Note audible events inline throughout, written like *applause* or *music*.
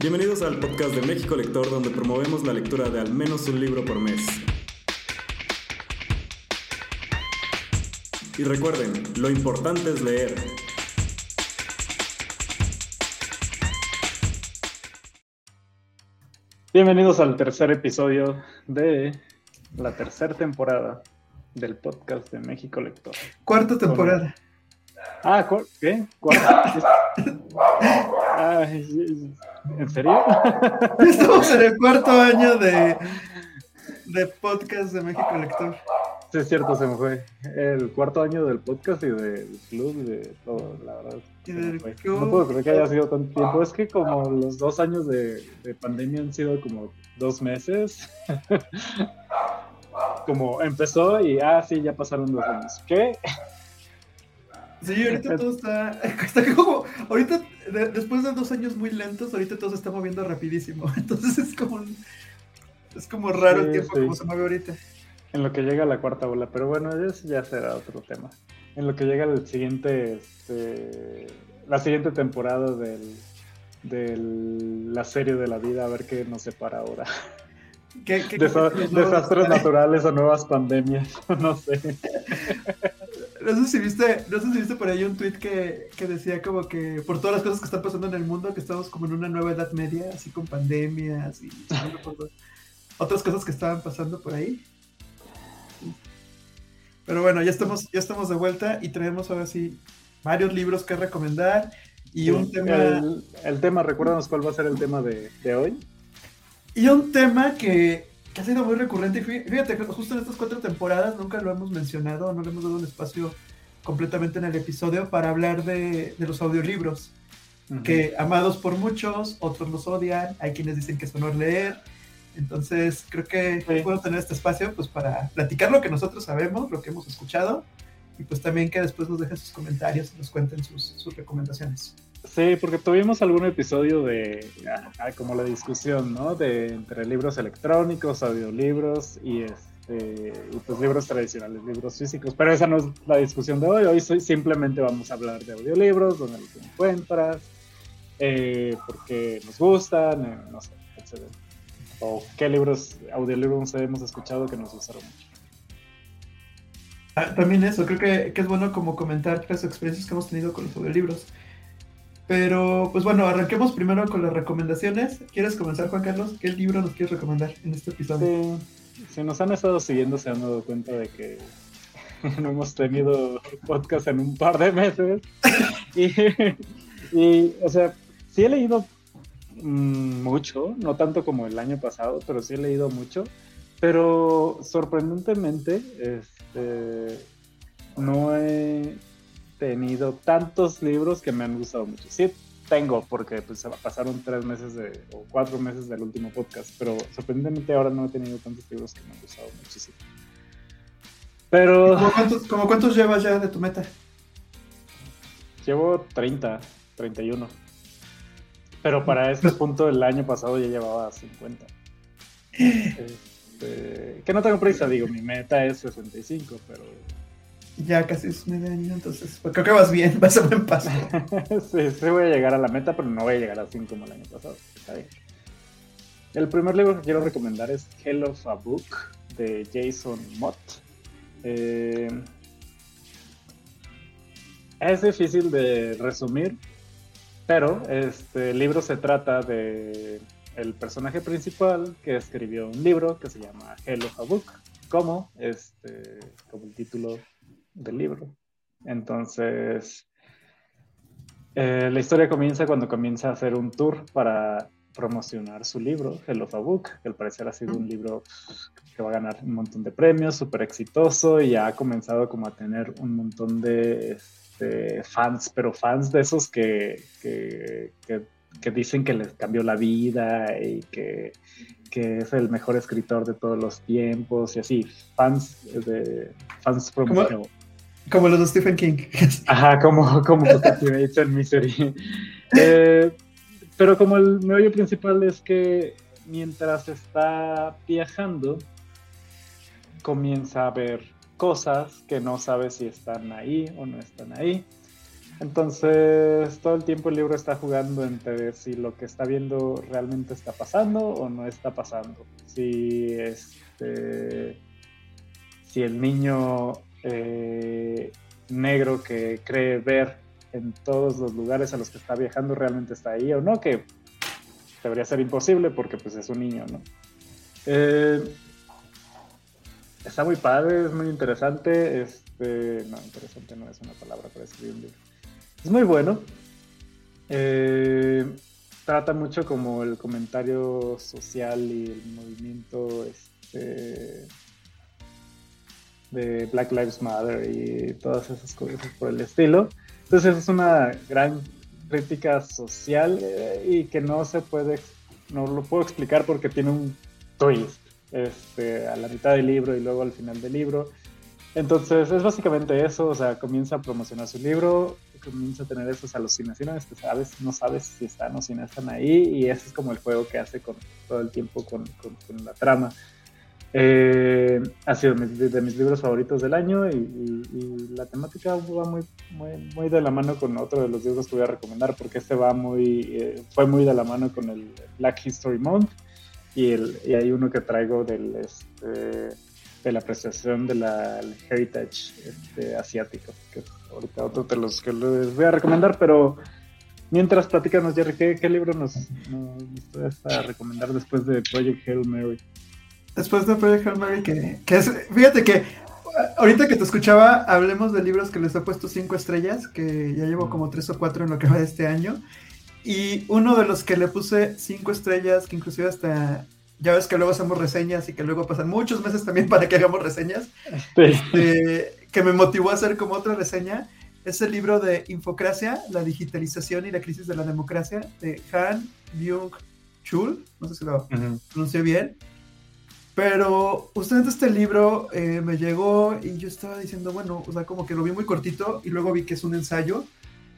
Bienvenidos al podcast de México Lector, donde promovemos la lectura de al menos un libro por mes. Y recuerden, lo importante es leer. Bienvenidos al tercer episodio de la tercera temporada del podcast de México Lector. Cuarta temporada. Ah, ¿qué? ¿Cuarta? *laughs* ¿En serio? *laughs* Estamos en el cuarto año de, de podcast de México Lector. Sí, es cierto, se me fue. El cuarto año del podcast y del club y de todo, la verdad. No puedo creer que haya sido tanto tiempo. Es que como los dos años de, de pandemia han sido como dos meses. *laughs* como empezó y, ah, sí, ya pasaron dos años. ¿Qué? Sí, ahorita *laughs* todo está, está como, ahorita, después de dos años muy lentos, ahorita todo se está moviendo rapidísimo. *laughs* Entonces es como, es como raro el tiempo como se mueve ahorita. En lo que llega la cuarta ola, pero bueno, eso ya será otro tema. En lo que llega el siguiente, este, la siguiente temporada del, de la serie de la vida, a ver qué nos separa ahora. ¿Qué, qué, desastres naturales o nuevas pandemias, *laughs* no sé. *laughs* No sé si viste, no sé si viste por ahí un tweet que, que, decía como que por todas las cosas que están pasando en el mundo, que estamos como en una nueva edad media, así con pandemias y otras cosas que estaban pasando por ahí. Pero bueno, ya estamos, ya estamos de vuelta y traemos ahora sí varios libros que recomendar y un tema. El, el, tema, recuérdanos cuál va a ser el tema de, de hoy. Y un tema que ha sido muy recurrente. Fíjate que justo en estas cuatro temporadas nunca lo hemos mencionado, no le hemos dado un espacio completamente en el episodio para hablar de, de los audiolibros. Que amados por muchos, otros los odian, hay quienes dicen que es honor leer. Entonces creo que sí. puedo tener este espacio pues para platicar lo que nosotros sabemos, lo que hemos escuchado y pues también que después nos dejen sus comentarios y nos cuenten sus, sus recomendaciones. Sí, porque tuvimos algún episodio de ah, como la discusión, ¿no? De entre libros electrónicos, audiolibros y este pues libros tradicionales, libros físicos. Pero esa no es la discusión de hoy. Hoy simplemente vamos a hablar de audiolibros, donde los encuentras, eh, porque nos gustan, eh, no sé, etc. O qué libros, audiolibros hemos escuchado que nos gustaron mucho. Ah, también eso, creo que, que es bueno como comentar las experiencias que hemos tenido con los audiolibros. Pero, pues bueno, arranquemos primero con las recomendaciones. ¿Quieres comenzar, Juan Carlos? ¿Qué libro nos quieres recomendar en este episodio? Sí, si nos han estado siguiendo, se han dado cuenta de que *laughs* no hemos tenido podcast en un par de meses. *laughs* y, y, o sea, sí he leído mmm, mucho, no tanto como el año pasado, pero sí he leído mucho. Pero sorprendentemente, este, no he tenido tantos libros que me han gustado mucho. Sí tengo, porque pues pasaron tres meses de, o cuatro meses del último podcast, pero sorprendentemente ahora no he tenido tantos libros que me han gustado muchísimo. Pero... ¿Cómo cuántos, ¿cómo cuántos llevas ya de tu meta? Llevo 30, 31. Pero para este punto del año pasado ya llevaba 50. *laughs* Este, que no tengo prisa, digo, mi meta es 65, pero ya casi es medio año, entonces pues, creo que vas bien, *laughs* vas a buen paso. *laughs* sí, sí voy a llegar a la meta, pero no voy a llegar a 5 como el año pasado. Está bien. El primer libro que quiero recomendar es Hell of a Book de Jason Mott. Eh, es difícil de resumir, pero este libro se trata de el personaje principal que escribió un libro que se llama Hell of a Book, como este como el título del libro. Entonces, eh, la historia comienza cuando comienza a hacer un tour para promocionar su libro, Hello a Book, que al parecer ha sido un libro que va a ganar un montón de premios, súper exitoso y ha comenzado como a tener un montón de este, fans, pero fans de esos que, que, que, que, dicen que les cambió la vida y que, que es el mejor escritor de todos los tiempos y así, fans de fans promocionados. Como los de Stephen King. *laughs* Ajá, como, como en Misery. Eh, pero como el meollo principal es que mientras está viajando, comienza a ver cosas que no sabe si están ahí o no están ahí. Entonces, todo el tiempo el libro está jugando entre si lo que está viendo realmente está pasando o no está pasando. Si, este, si el niño eh, negro que cree ver en todos los lugares a los que está viajando realmente está ahí o no, que debería ser imposible porque pues es un niño, ¿no? Eh, está muy padre, es muy interesante. Este, no, interesante no es una palabra para escribir un libro. Es muy bueno. Eh, trata mucho como el comentario social y el movimiento este, de Black Lives Matter y todas esas cosas por el estilo. Entonces es una gran crítica social eh, y que no se puede, no lo puedo explicar porque tiene un twist este, a la mitad del libro y luego al final del libro. Entonces es básicamente eso, o sea, comienza a promocionar su libro, comienza a tener esas alucinaciones que sabes, no sabes si están o si no están ahí y ese es como el juego que hace con todo el tiempo con, con, la trama. Eh, ha sido de mis libros favoritos del año y, la temática va muy, muy, muy, de la mano con otro de los libros que voy a recomendar porque este va muy, eh, fue muy de la mano con el Black History Month y, el, y hay uno que traigo del, este, de la apreciación del heritage este, asiático, que ahorita otro de los que les voy a recomendar, pero mientras platícanos, Jerry, ¿qué, libro nos, nos a recomendar después de Project Hail Mary? Después de Project Hail Mary, que, que es, fíjate que ahorita que te escuchaba, hablemos de libros que les he puesto cinco estrellas, que ya llevo como tres o cuatro en lo que va de este año. Y uno de los que le puse cinco estrellas, que inclusive hasta ya ves que luego hacemos reseñas y que luego pasan muchos meses también para que hagamos reseñas, este, que me motivó a hacer como otra reseña, es el libro de Infocracia, la digitalización y la crisis de la democracia, de Han Byung-chul, no sé si lo pronuncié bien, pero justamente este libro eh, me llegó y yo estaba diciendo, bueno, o sea, como que lo vi muy cortito y luego vi que es un ensayo.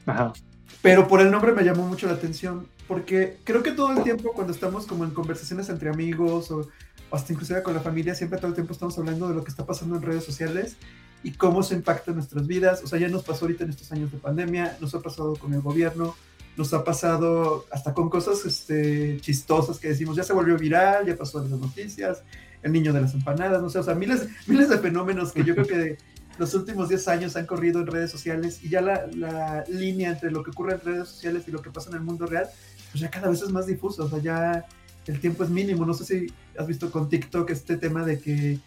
Ajá. Pero por el nombre me llamó mucho la atención, porque creo que todo el tiempo cuando estamos como en conversaciones entre amigos o, hasta inclusive con la familia, siempre todo el tiempo estamos hablando de lo que está pasando en redes sociales y cómo se impacta en nuestras vidas. O sea, ya nos pasó ahorita en estos años de pandemia, nos ha pasado con el gobierno, nos ha pasado hasta con cosas este, chistosas que decimos, ya se volvió viral, ya pasó en las noticias, el niño de las empanadas, no sé, o sea, miles, *laughs* miles de fenómenos que yo creo que los últimos 10 años han corrido en redes sociales y ya la, la, línea entre lo que ocurre en redes sociales y lo que pasa en el mundo real, pues ya cada vez es más difuso, o sea, ya el tiempo es mínimo. No sé si has visto con TikTok este tema de que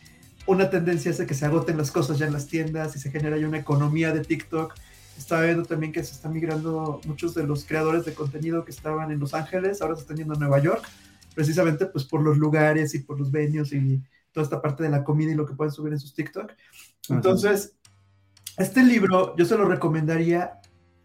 una tendencia de que se agoten las cosas ya en las tiendas y se genera ya una economía de TikTok. Estaba viendo también que se están migrando muchos de los creadores de contenido que estaban en Los Ángeles, ahora se están yendo a Nueva York, precisamente pues por los lugares y por los venues y toda esta parte de la comida y lo que pueden subir en sus TikTok. Entonces, este libro yo se lo recomendaría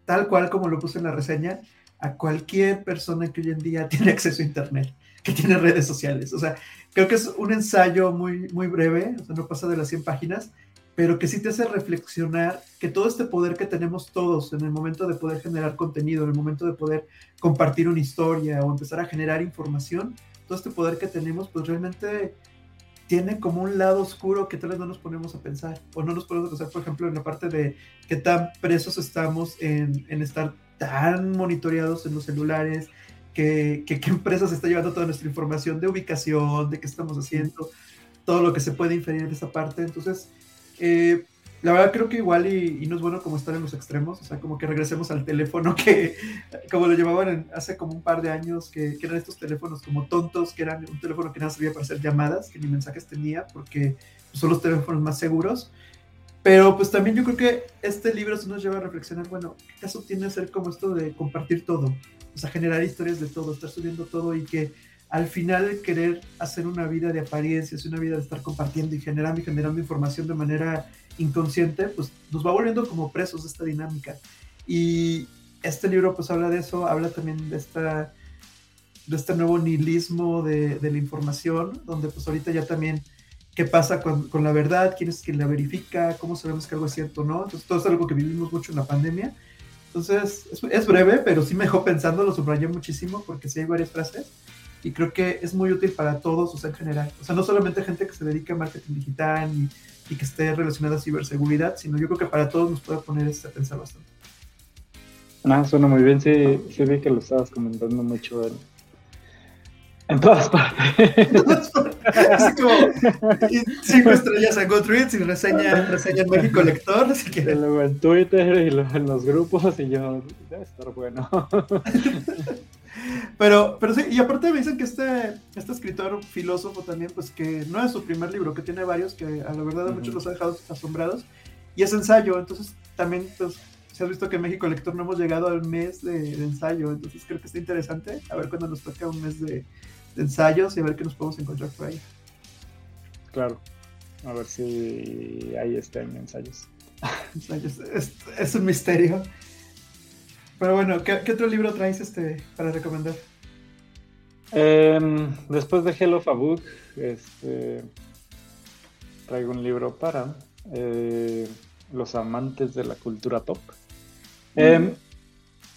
tal cual como lo puse en la reseña a cualquier persona que hoy en día *laughs* tiene acceso a Internet, que tiene redes sociales. O sea, creo que es un ensayo muy, muy breve, o sea, no pasa de las 100 páginas, pero que sí te hace reflexionar que todo este poder que tenemos todos en el momento de poder generar contenido, en el momento de poder compartir una historia o empezar a generar información, todo este poder que tenemos, pues realmente tiene como un lado oscuro que tal vez no nos ponemos a pensar, o no nos ponemos a pensar, por ejemplo, en la parte de qué tan presos estamos en, en estar tan monitoreados en los celulares, que, qué empresas está llevando toda nuestra información de ubicación, de qué estamos haciendo, todo lo que se puede inferir de esa parte. Entonces, eh, la verdad creo que igual y, no es bueno como estar en los extremos, o sea, como que regresemos al teléfono *laughs* que, como lo llevaban hace como un par de años, que, eran estos teléfonos como tontos, que eran un teléfono que nada servía para hacer llamadas, que ni mensajes tenía, porque son los teléfonos más seguros. Pero pues también yo creo que este libro se nos lleva a reflexionar, bueno, ¿qué caso tiene ser como esto de compartir todo? O sea, generar historias de todo, estar subiendo todo y que al final querer hacer una vida de apariencias, una vida de estar compartiendo y generando y generando información de manera inconsciente, pues nos va volviendo como presos de esta dinámica. Y este libro pues habla de eso, habla también de esta de este nuevo nihilismo de, la información, donde pues ahorita ya también qué pasa con, con, la verdad, quién es quien la verifica, cómo sabemos que algo es cierto o no. Entonces todo es algo que vivimos mucho en la pandemia. Entonces es, es breve, pero sí me dejó pensando, lo subrayé muchísimo porque sí hay varias frases y creo que es muy útil para todos, o sea, en general. O sea, no solamente gente que se dedica a marketing digital y y que esté relacionada a ciberseguridad, sino yo creo que para todos nos puede poner este a pensar bastante. Ah, suena muy bien, sí, sí vi que lo estabas comentando mucho en, en todas partes. *laughs* Así como cinco estrellas en Goodreads y reseña, reseña en México Lector, si luego en Twitter y luego en los grupos y yo, debe estar bueno. *laughs* Pero, pero sí, y aparte me dicen que este, este escritor filósofo también, pues que no es su primer libro, que tiene varios que a la verdad a muchos los ha dejado asombrados, y es ensayo, entonces también pues, se ha visto que en México Lector no hemos llegado al mes de, ensayo, entonces creo que está interesante, a ver cuándo nos toca un mes de, ensayos y a ver qué nos podemos encontrar por ahí. Claro, a ver si ahí están ensayos. *laughs* ensayos. Es, es un misterio. Pero bueno, ¿qué, otro libro traes este para recomendar? Em, después de Hello Fabuk, este, traigo un libro para eh, los amantes de la cultura pop. Mm. Em,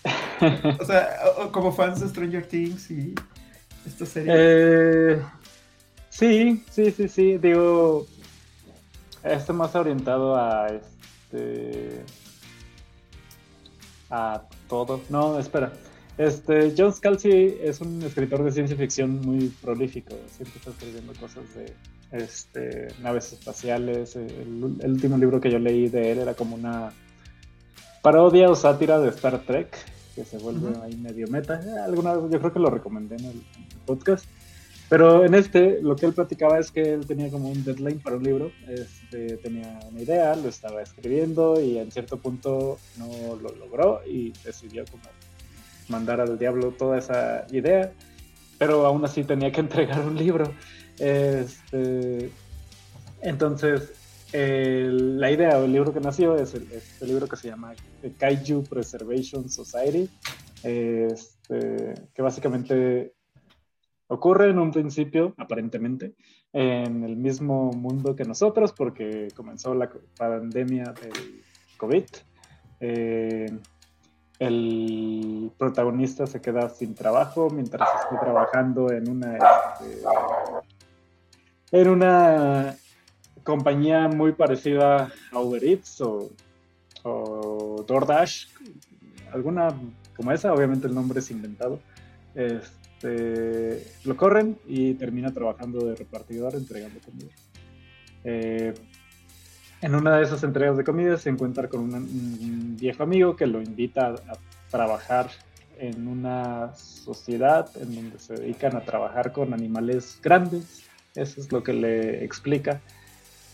*laughs* o sea, como fans de Stranger Things y esta serie. Eh, sí, sí, sí, sí. Digo, esto más orientado a este a todo. No, espera. Este, John Scalzi es un escritor de ciencia ficción muy prolífico. Siempre está escribiendo cosas de este, naves espaciales. El, último libro que yo leí de él era como una parodia o sátira de Star Trek, que se vuelve ahí medio meta. Alguna, yo creo que lo recomendé en el podcast. Pero en este, lo que él platicaba es que él tenía como un deadline para un libro, este, tenía una idea, lo estaba escribiendo y en cierto punto no lo logró y decidió como mandar al diablo toda esa idea, pero aún así tenía que *laughs* entregar un libro. Este, entonces, la idea o el libro que nació es el, este libro que se llama Kaiju Preservation Society, este, que básicamente ocurre en un principio, aparentemente, en el mismo mundo que nosotros, porque comenzó la pandemia del COVID. Eh, el protagonista se queda sin trabajo mientras está trabajando en una este, en una compañía muy parecida a Uber Eats o, o DoorDash, alguna como esa, obviamente el nombre es inventado. Este, este, lo corren y termina trabajando de repartidor entregando comida. Eh, en una de esas entregas de comida se encuentra con un, viejo amigo que lo invita a, trabajar en una sociedad en donde se dedican a trabajar con animales grandes. Eso es lo que le explica.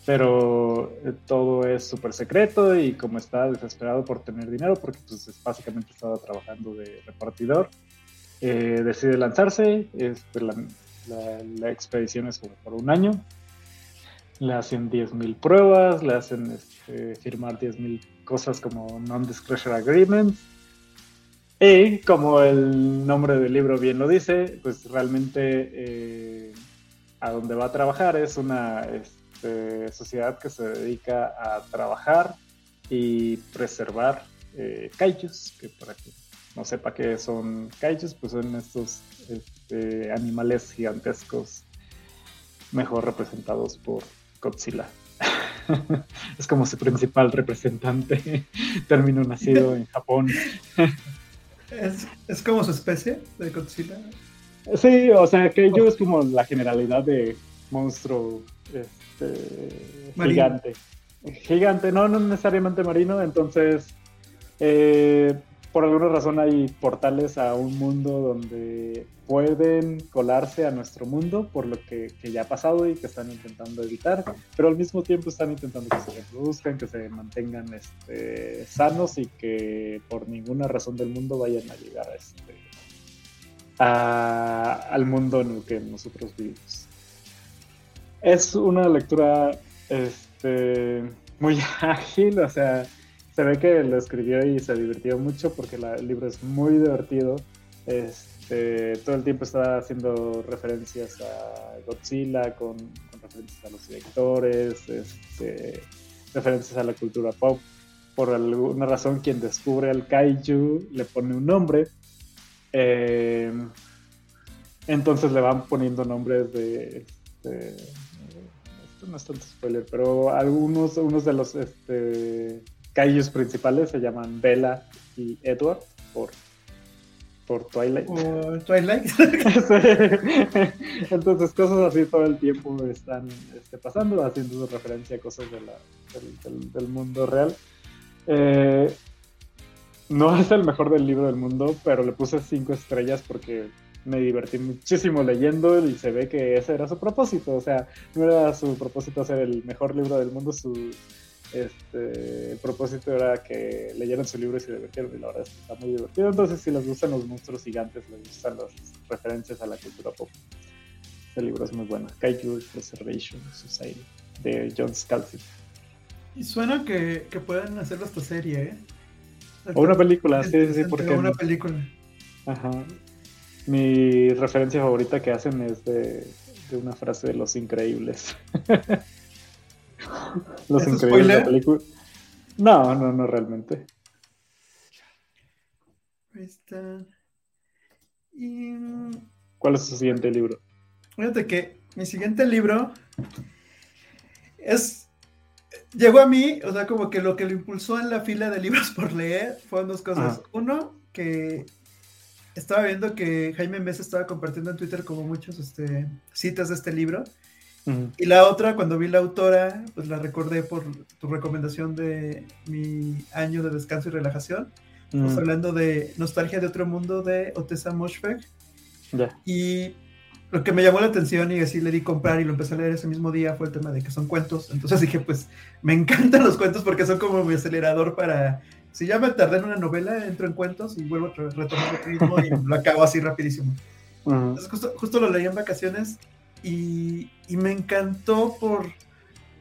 Pero eh, todo es súper secreto y como está desesperado por tener dinero, porque pues básicamente estaba trabajando de repartidor, eh, decide lanzarse. Este, la, expedición es por un año. Le hacen 10.000 pruebas, le hacen este, firmar 10.000 cosas como Non-Disclosure Agreements. Y como el nombre del libro bien lo dice, pues realmente eh, a donde va a trabajar es una este, sociedad que se dedica a trabajar y preservar eh, que para que no sepa qué son kaijus, pues son estos este, animales gigantescos mejor representados por Godzilla. *laughs* es como su principal representante, *laughs* término nacido en Japón. ¿Es, como su especie de Godzilla? Sí, o sea, Kaiju es como la generalidad de monstruo este, gigante. Gigante, no, no necesariamente marino, entonces eh, por alguna razón hay portales a un mundo donde pueden colarse a nuestro mundo por lo que, ya ha pasado y que están intentando evitar, pero al mismo tiempo están intentando que se reproduzcan, que se mantengan este, sanos y que por ninguna razón del mundo vayan a llegar a este, al mundo en el que nosotros vivimos. Es una lectura este, muy *laughs* ágil, o sea, se ve que lo escribió y se divirtió mucho porque el libro es muy divertido. Este, todo el tiempo está haciendo referencias a Godzilla con, referencias a los directores, este, referencias a la cultura pop. Por alguna razón, quien descubre al kaiju le pone un nombre. Eh, entonces le van poniendo nombres de, este, esto no es tanto spoiler, pero algunos unos de los este, kaijus principales se llaman Bella y Edward. por, por Twilight. Por Twilight. *laughs* Entonces cosas así todo el tiempo están este, pasando, haciendo referencia a cosas de la, del, del, mundo real. Eh, no es el mejor del libro del mundo, pero le puse cinco estrellas porque me divertí muchísimo leyendo y se ve que ese era su propósito. O sea, no era su propósito ser el mejor libro del mundo, su este, el propósito era que leyeran su libro y se divirtieron, y la verdad es que está muy divertido. Entonces, si les gustan los monstruos gigantes, les gustan las referencias a la cultura pop, este libro es muy bueno. Kaiju Preservation Society, de John Scalzi. Y suena que, que pueden hacerlo esta serie, ¿eh? O una película, sí, sí, sí, porque... Una película. Ajá. Mi referencia favorita que hacen es de, de una frase de Los Increíbles. *laughs* Los increíbles de la película. No, no, no realmente. Y... ¿Cuál es su siguiente libro? Fíjate que mi siguiente libro es. Llegó a mí, o sea, como que lo que lo impulsó en la fila de libros *laughs* por leer fueron dos cosas. Uno, que estaba viendo que Jaime Mesa estaba compartiendo en Twitter como muchos este, citas de este libro. Y la otra, cuando vi la autora, pues la recordé por tu recomendación de mi año de descanso y relajación. Estamos hablando de Nostalgia de otro mundo de Otessa Moshfegh. Y lo que me llamó la atención y así le di comprar y lo empecé a leer ese mismo día fue el tema de que son cuentos. Entonces dije, pues me encantan los cuentos porque son como mi acelerador para... Si ya me tardé en una novela, entro en cuentos y vuelvo a retomar el ritmo y lo acabo así rapidísimo. Entonces justo, justo lo leí en vacaciones y, me encantó por,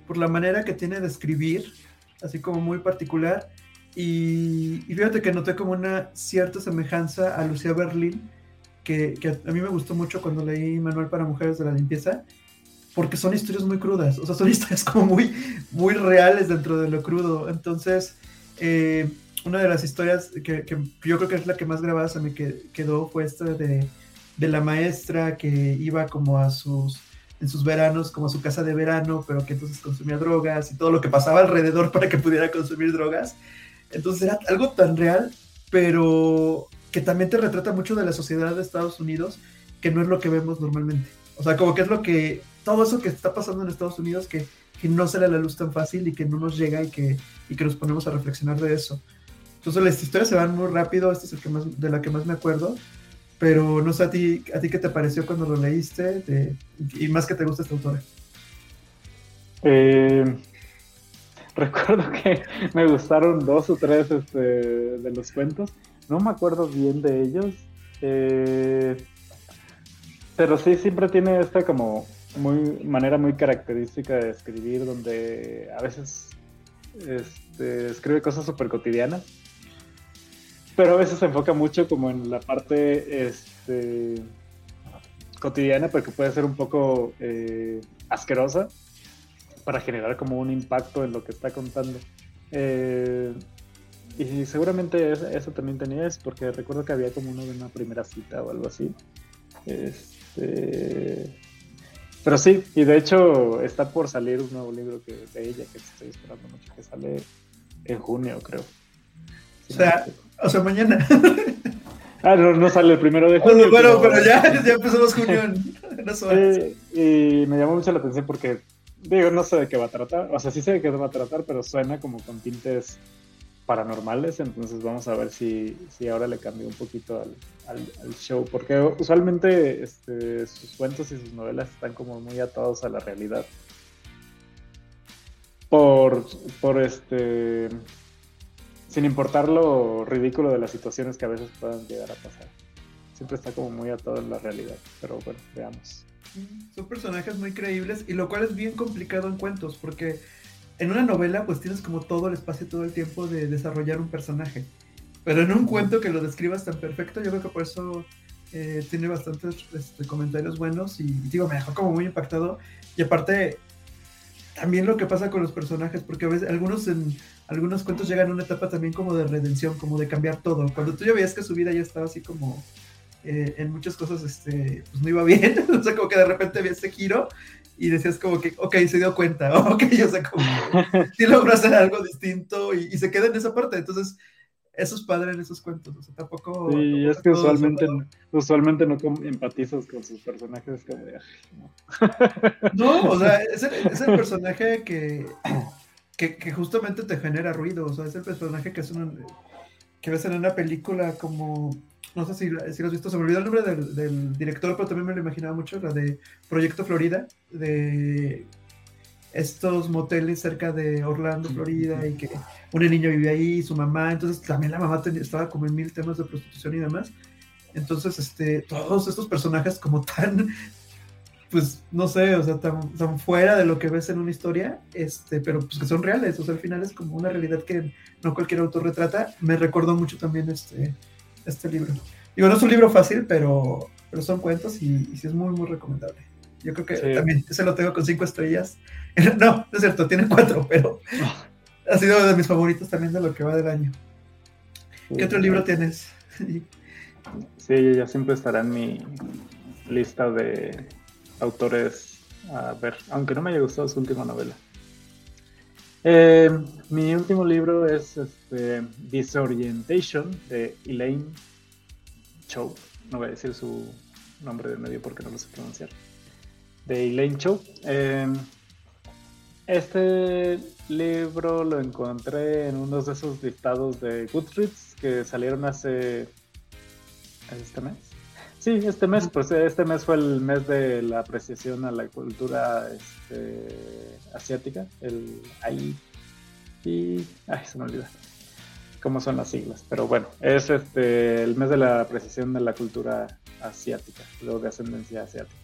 por, la manera que tiene de escribir, así como muy particular. Y, fíjate que noté como una cierta semejanza a Lucía Berlín, que, a mí me gustó mucho cuando leí Manual para Mujeres de la Limpieza, porque son historias muy crudas, o sea, son *laughs* historias como muy, muy reales dentro de lo crudo. Entonces, eh, una de las historias que, que, yo creo que es la que más grabada se me quedó fue esta de de la maestra que iba como a sus, en sus veranos, como a su casa de verano, pero que entonces consumía drogas y todo lo que pasaba alrededor para que pudiera consumir drogas. Entonces era algo tan real, pero que también te retrata mucho de la sociedad de Estados Unidos, que no es lo que vemos normalmente. O sea, como que es lo que, todo eso que está pasando en Estados Unidos, que, que no sale a la luz tan fácil y que no nos llega y que, y que nos ponemos a reflexionar de eso. Entonces las historias se van muy rápido, esta es el que más, de la que más me acuerdo, pero no sé a ti, a ti qué te pareció cuando lo leíste y más que te gusta esta autora. Eh, *laughs* recuerdo que *laughs* me gustaron dos o tres este, de los cuentos. No me acuerdo bien de ellos. Eh, pero sí, siempre tiene esta como muy, manera muy característica de escribir, donde a veces este, escribe cosas súper cotidianas pero a veces se enfoca mucho como en la parte este, cotidiana, porque puede ser un poco eh, asquerosa para generar como un impacto en lo que está contando. Eh, y seguramente eso, también tenía es porque recuerdo que había como uno de una primera cita o algo así. Este, pero sí, y de hecho está por salir un nuevo libro que, de ella que estoy esperando mucho, que sale en junio, creo. o sea, o sea, mañana. *laughs* Ah, no, sale el primero de junio. Bueno, pero, ya, ya empezamos junio en *laughs* eh, y me llamó mucho la atención porque, digo, no sé de qué va a tratar. O sea, sí sé de qué va a tratar, pero suena como con tintes paranormales. Entonces vamos a ver si, si ahora le cambio un poquito al, al, show. Porque usualmente este, sus cuentos y sus novelas están como muy atados a la realidad. Por, por este sin importar lo ridículo de las situaciones que a veces puedan llegar a pasar. Siempre está como muy atado en la realidad, pero bueno, veamos. Son personajes muy creíbles y lo cual es bien complicado en cuentos porque en una novela pues tienes como todo el espacio, todo el tiempo de desarrollar un personaje. Pero en un cuento que lo describas tan perfecto, yo creo que por eso eh, tiene bastantes este, comentarios buenos y digo, me dejó como muy impactado. Y aparte, también lo que pasa con los personajes, porque a veces algunos en algunos cuentos llegan a una etapa también como de redención, como de cambiar todo. Cuando tú ya veías que su vida ya estaba así como eh, en muchas cosas, este, pues no iba bien, *laughs* o sea, como que de repente había ese giro y decías como que, ok, se dio cuenta, *laughs* ok, o sea, como *laughs* sí logró hacer algo distinto y, se queda en esa parte. Entonces, eso es padre en esos cuentos, o sea, tampoco... Sí, es que usualmente, usualmente no empatizas con sus personajes como no. no, o sea, es el, personaje que, que, justamente te genera ruido, o sea, es el personaje que es un, que ves en una película como no sé si, si, lo has visto, se me olvidó el nombre del, del, director, pero también me lo imaginaba mucho, la de Proyecto Florida, de estos moteles cerca de Orlando, Florida, y que un niño vivía ahí, su mamá, entonces también la mamá estaba como en mil temas de prostitución y demás. Entonces, este, todos estos personajes como tan, pues, no sé, o sea, tan, tan, fuera de lo que ves en una historia, este, pero pues que son reales, o sea, al final es como una realidad que no cualquier autor retrata. Me recordó mucho también este, este libro. Digo, no es un libro fácil, pero, pero son cuentos y, y sí es muy, muy recomendable. Yo creo que también ese lo tengo con cinco estrellas. *laughs* No, no es cierto, tiene cuatro, pero ha sido de mis favoritos también de lo que va del año. ¿Qué otro libro tienes? *laughs* sí, ya siempre estará en mi lista de autores a ver, aunque no me haya gustado su última novela. Eh, mi último libro es este, Disorientation de Elaine Chow. No voy a decir su nombre de medio porque no lo sé pronunciar de Elaine Cho. Em, este libro lo encontré en uno de esos listados de Goodreads que salieron hace este mes. Sí, este mes, pues este mes fue el mes de la apreciación a la cultura este, asiática, el AI. Y, ay, se me olvida cómo son las siglas, pero bueno, es este el mes de la apreciación de la cultura asiática, luego de ascendencia asiática.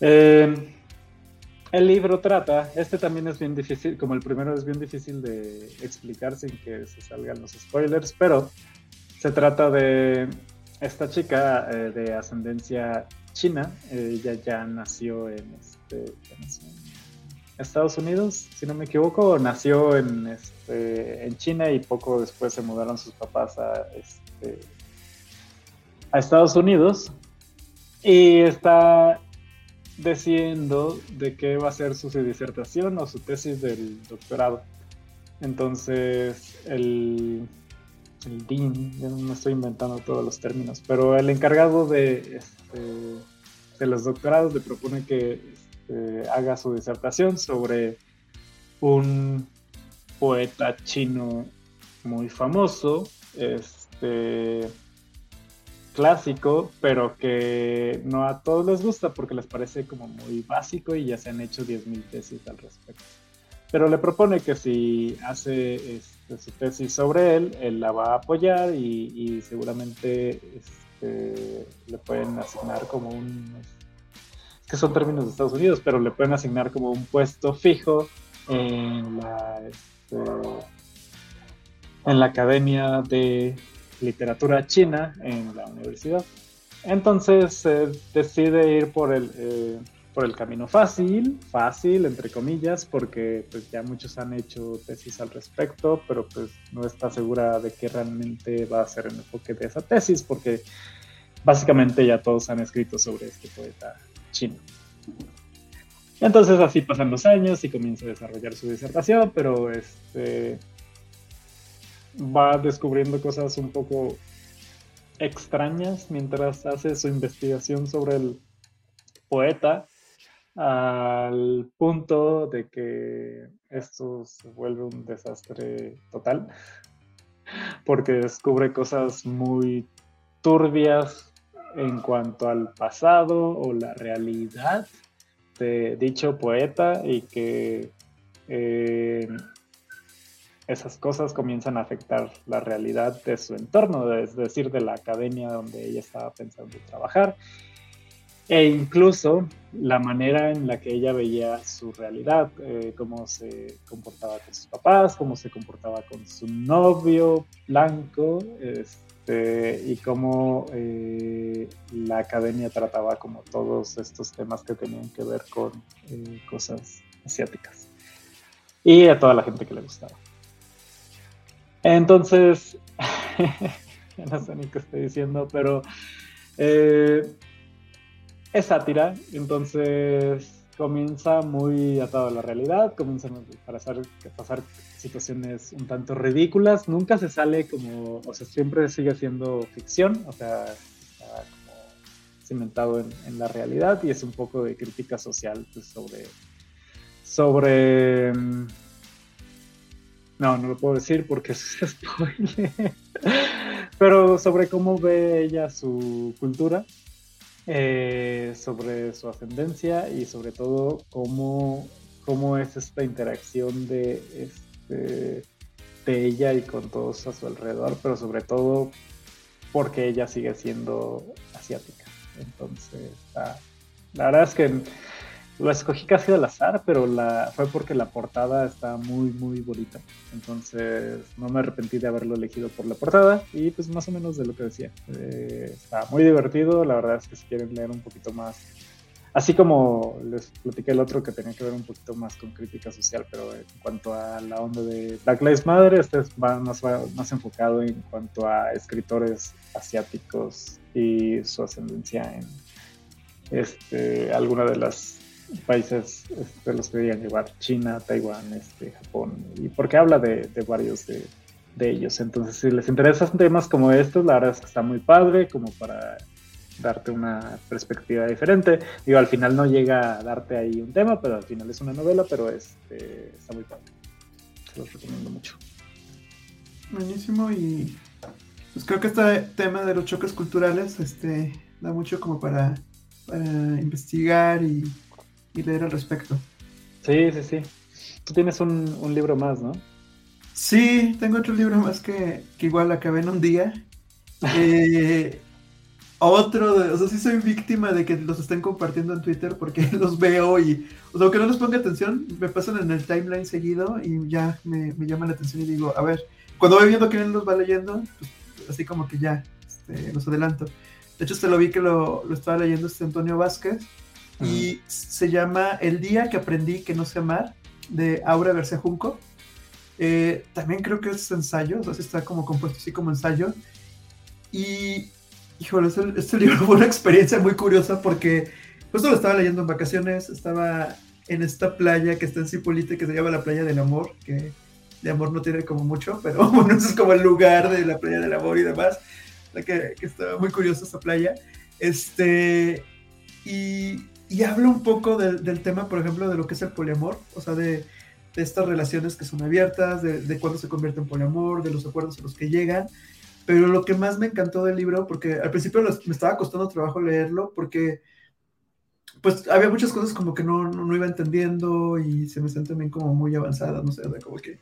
Eh, el libro trata, este también es bien difícil, como el primero es bien difícil de explicar sin que se salgan los spoilers, pero se trata de esta chica eh, de ascendencia china, ella ya nació en, este, Estados Unidos, si no me equivoco, nació en, este, en China y poco después se mudaron sus papás a, este, a Estados Unidos. Y está decidiendo de qué va a ser su disertación o su tesis del doctorado. Entonces, el, el dean, ya no estoy inventando todos los términos, pero el encargado de, este, de los doctorados le propone que este, haga su disertación sobre un poeta chino muy famoso, este, clásico, pero que no a todos les gusta porque les parece como muy básico y ya se han hecho 10.000 tesis al respecto. Pero le propone que si hace este, su tesis sobre él, él la va a apoyar y, seguramente este, le pueden asignar como un... que son términos de Estados Unidos, pero le pueden asignar como un puesto fijo en la, este, en la academia de literatura china en la universidad. Entonces se decide ir por el, eh, por el camino fácil, fácil entre comillas, porque pues ya muchos han hecho tesis al respecto, pero pues no está segura de qué realmente va a ser el enfoque de esa tesis, porque básicamente ya todos han escrito sobre este poeta chino. Entonces así pasan los años y comienza a desarrollar su disertación, pero este va descubriendo cosas un poco extrañas mientras hace su investigación sobre el poeta al punto de que esto se vuelve un desastre total porque descubre cosas muy turbias en cuanto al pasado o la realidad de dicho poeta y que eh, esas cosas comienzan a afectar la realidad de su entorno, es decir, de la academia donde ella estaba pensando trabajar, e incluso la manera en la que ella veía su realidad, eh, cómo se comportaba con sus papás, cómo se comportaba con su novio blanco, este, y cómo eh, la academia trataba como todos estos temas que tenían que ver con eh, cosas asiáticas. Y a toda la gente que le gustaba. Entonces, *laughs* no sé ni qué estoy diciendo, pero eh, es sátira, entonces comienza muy atado a la realidad, comienza a pasar, pasar situaciones un tanto ridículas, nunca se sale como, o sea, siempre sigue siendo ficción, o sea, está como cimentado en, la realidad y es un poco de crítica social pues, sobre, sobre, mm, no, no lo puedo decir porque *laughs* es spoiler, pero sobre cómo ve ella su cultura eh, sobre su ascendencia y sobre todo cómo, cómo es esta interacción de, este, de ella y con todos a su alrededor, pero sobre todo porque ella sigue siendo asiática. Entonces, la verdad es que lo escogí casi al azar, pero la, fue porque la portada está muy, muy bonita. Entonces no me arrepentí de haberlo elegido por la portada y pues más o menos de lo que decía. Eh, está muy divertido, la verdad es que si quieren leer un poquito más, así como les platiqué el otro que tenía que ver un poquito más con crítica social, pero en cuanto a la onda de Black Lives Matter, este es más, más enfocado en cuanto a escritores asiáticos y su ascendencia en este, alguna de las países este, de los que deberían llevar, China, Taiwán, este, Japón, y porque habla de, varios de, ellos. Entonces, si les interesan temas como estos, la verdad es que está muy padre, como para darte una perspectiva diferente. Digo, al final no llega a darte ahí un tema, pero al final es una novela, pero este, está muy padre. Se los recomiendo mucho. Buenísimo y pues creo que este tema de los choques culturales este, da mucho como para investigar y y leer al respecto. Sí, sí, sí. Tú tienes un, libro más, ¿no? Sí, tengo otro libro más que, igual acabé en un día. *laughs* Eh, otro, de, o sea, sí soy víctima de que los estén compartiendo en Twitter porque *laughs* los veo y, o sea, aunque no les ponga atención, me pasan en el timeline seguido y ya me, llama la atención y digo, a ver, cuando voy viendo quién los va leyendo, pues, así como que ya, este, los adelanto. De hecho, este lo vi que lo, lo estaba leyendo este Antonio Vázquez y se llama El día que aprendí que no sé amar, de Aura García Junco. Eh, también creo que es ensayo, o sea, está como compuesto así como ensayo. Y, híjole, este, este, *laughs* libro fue una experiencia muy curiosa porque justo lo estaba leyendo en vacaciones, estaba en esta playa que está en Cipolite, que se llama la Playa del Amor, que de amor no tiene como mucho, pero *laughs* bueno, es como el lugar de la Playa del Amor y demás, que, que estaba muy curiosa esta playa. Este, y y habla un poco del tema, por ejemplo, de lo que es el poliamor, o sea, de, estas relaciones que son abiertas, de, de cuándo se convierte en poliamor, de los acuerdos a los que llegan. Pero lo que más me encantó del libro, porque al principio me estaba costando trabajo leerlo, porque pues había muchas cosas como que no, no, iba entendiendo y se me sienten también como muy avanzadas, no sé, como que,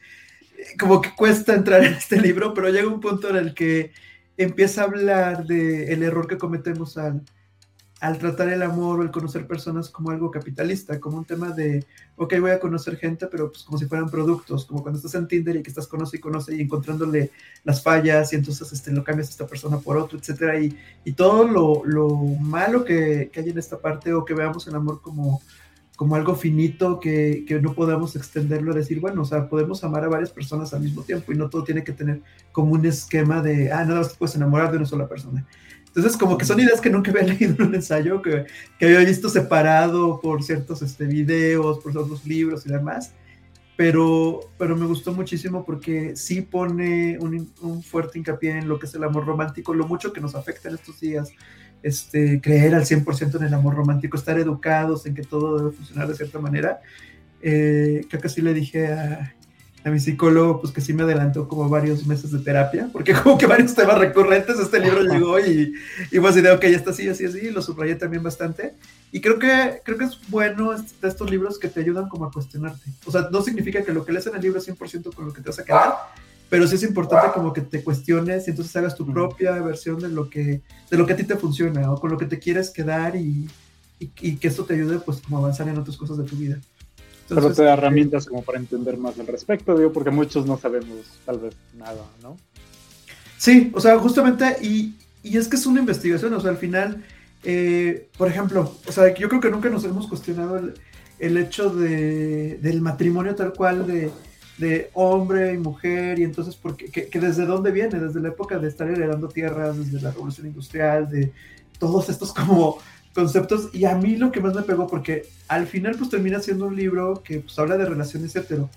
como que cuesta entrar en este libro, pero llega un punto en el que empieza a hablar del el error que cometemos al al tratar el amor o el conocer personas como algo capitalista, como un tema de, ok, voy a conocer gente, pero pues como si fueran productos, como cuando estás en Tinder y que estás conoce y conoce y encontrándole las fallas y entonces este, lo cambias a esta persona por otro, etcétera, y, y todo lo, lo malo que, que, hay en esta parte o que veamos el amor como, como algo finito que, que no podamos extenderlo, decir, bueno, o sea, podemos amar a varias personas al mismo tiempo y no todo tiene que tener como un esquema de, ah, nada más te puedes enamorar de una sola persona. Entonces, como que son ideas que nunca había *laughs* leído en un ensayo, que, que había visto separado por ciertos este, videos, por otros libros y demás. Pero, pero me gustó muchísimo porque sí pone un, un, fuerte hincapié en lo que es el amor romántico, lo mucho que nos afecta en estos días, este, creer al 100% en el amor romántico, estar educados en que todo debe funcionar de cierta manera. Eh, creo que sí le dije a, a mi psicólogo, pues que sí me adelantó como varios meses de terapia, porque *laughs* como que varios temas recurrentes, este libro llegó y, y pues de, ok, ya está así, así, así, lo subrayé también bastante. Y creo que, creo que es bueno de estos libros que te ayudan como a cuestionarte. O sea, no significa que lo que lees en el libro es 100% con lo que te vas a quedar, pero sí es importante como que te cuestiones y entonces hagas tu propia versión de lo que, de lo que a ti te funciona o con lo que te quieres quedar y, y, y que esto te ayude pues como a avanzar en otras cosas de tu vida. Pero te da herramientas como para entender más al respecto, digo, porque muchos no sabemos tal vez nada, ¿no? Sí, o sea, justamente, y, y es que es una investigación, o sea, al final, eh, por ejemplo, o sea, yo creo que nunca nos hemos cuestionado el, el hecho de, del matrimonio tal cual de, de, hombre y mujer, y entonces, porque, que, que, desde dónde viene, desde la época de estar heredando tierras, desde la revolución industrial, de todos estos como conceptos. Y a mí lo que más me pegó, porque al final pues termina siendo un libro que pues habla de relaciones hetero,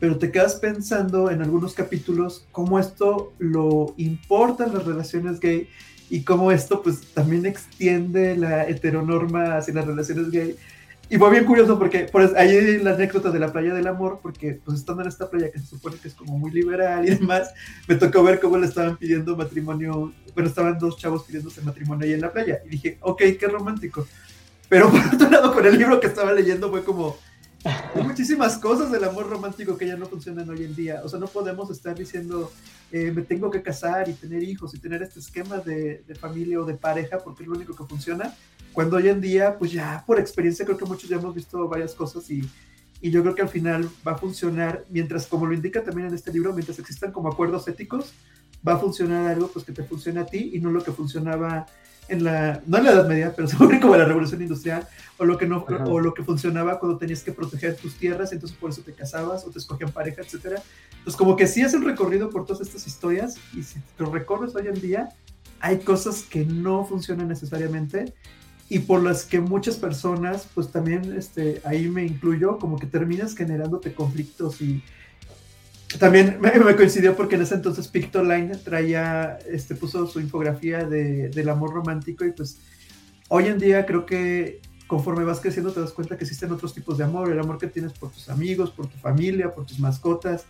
pero te quedas pensando en algunos capítulos cómo esto lo importan las relaciones gay y cómo esto pues también extiende la heteronorma hacia las relaciones gay y fue bien curioso porque por ahí la anécdota de la playa del amor, porque pues estando en esta playa que se supone que es como muy liberal y demás, me tocó ver cómo le estaban pidiendo matrimonio, bueno, estaban dos chavos pidiéndose matrimonio ahí en la playa. Y dije, ok, qué romántico. Pero *laughs* por otro lado, con el libro que estaba leyendo fue como, hay muchísimas cosas del amor romántico que ya no funcionan hoy en día. O sea, no podemos estar diciendo, eh, me tengo que casar y tener hijos y tener este esquema de, de familia o de pareja porque es lo único que funciona cuando hoy en día, pues ya por experiencia creo que muchos ya hemos visto varias cosas y, y yo creo que al final va a funcionar, mientras como lo indica también en este libro, mientras existan como acuerdos éticos, va a funcionar algo pues que te funcione a ti y no lo que funcionaba en la, no en la Edad Media, *laughs* pero seguro como en la Revolución Industrial, o lo que no, o lo que funcionaba cuando tenías que proteger tus tierras, entonces por eso te casabas o te escogían pareja, etcétera. Entonces como que sí es un recorrido por todas estas historias y si te recorres hoy en día, hay cosas que no funcionan necesariamente y por las que muchas personas, pues también este, ahí me incluyo, como que terminas generándote conflictos y también *laughs* me, coincidió porque en ese entonces Pictoline traía, este, puso su infografía de, del amor romántico y pues hoy en día creo que conforme vas creciendo te das cuenta que existen otros tipos de amor, el amor que tienes por tus amigos, por tu familia, por tus mascotas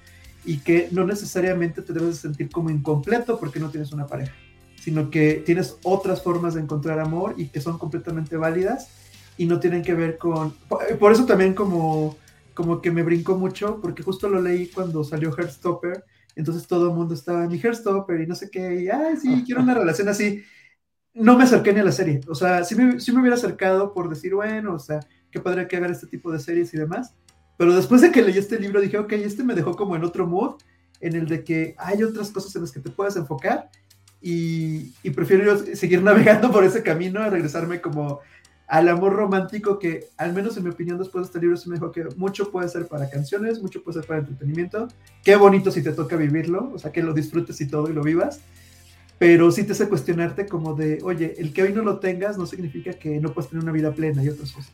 y que no necesariamente te debes sentir como incompleto porque no tienes una pareja sino que tienes otras formas de encontrar amor y que son completamente válidas y no tienen que ver con... Por eso también como, como que me brincó mucho, porque justo lo leí cuando salió Heartstopper, entonces todo el mundo estaba en mi Heartstopper y no sé qué, y ay, sí, quiero una relación así. No me acerqué ni a la serie, o sea, sí me, sí me hubiera acercado por decir, bueno, o sea, qué padre que haga este tipo de series y demás, pero después de que leí este libro dije, ok, este me dejó como en otro mood, en el de que hay otras cosas en las que te puedes enfocar y, prefiero seguir navegando por ese camino a regresarme como al amor romántico que, al menos en mi opinión, después de este libro se me dijo que mucho puede ser para canciones, mucho puede ser para entretenimiento. Qué bonito si te toca vivirlo, o sea, que lo disfrutes y todo y lo vivas. Pero sí te hace cuestionarte como de, oye, el que hoy no lo tengas no significa que no puedes tener una vida plena y otras cosas.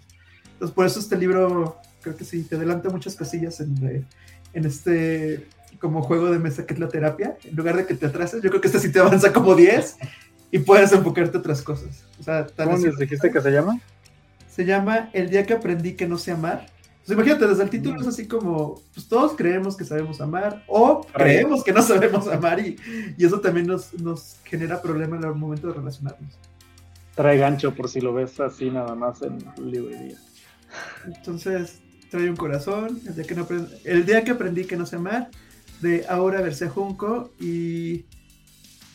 Entonces, por eso este libro, creo que sí, te adelanta muchas casillas en, en este como juego de mesa que es la terapia, en lugar de que te atrases, yo creo que este sí te avanza como 10 y puedes enfocarte a otras cosas. O sea, ¿Cómo dijiste que se llama? Se llama El día que aprendí que no sé amar. Pues imagínate, desde el título es así como, pues todos creemos que sabemos amar o creemos que no sabemos amar y, y eso también nos, nos genera problemas en el momento de relacionarnos. Trae gancho por si lo ves así nada más en librería. Entonces, trae un corazón, el día que, no el día que aprendí que no sé amar, de Ahora Verse Junco y,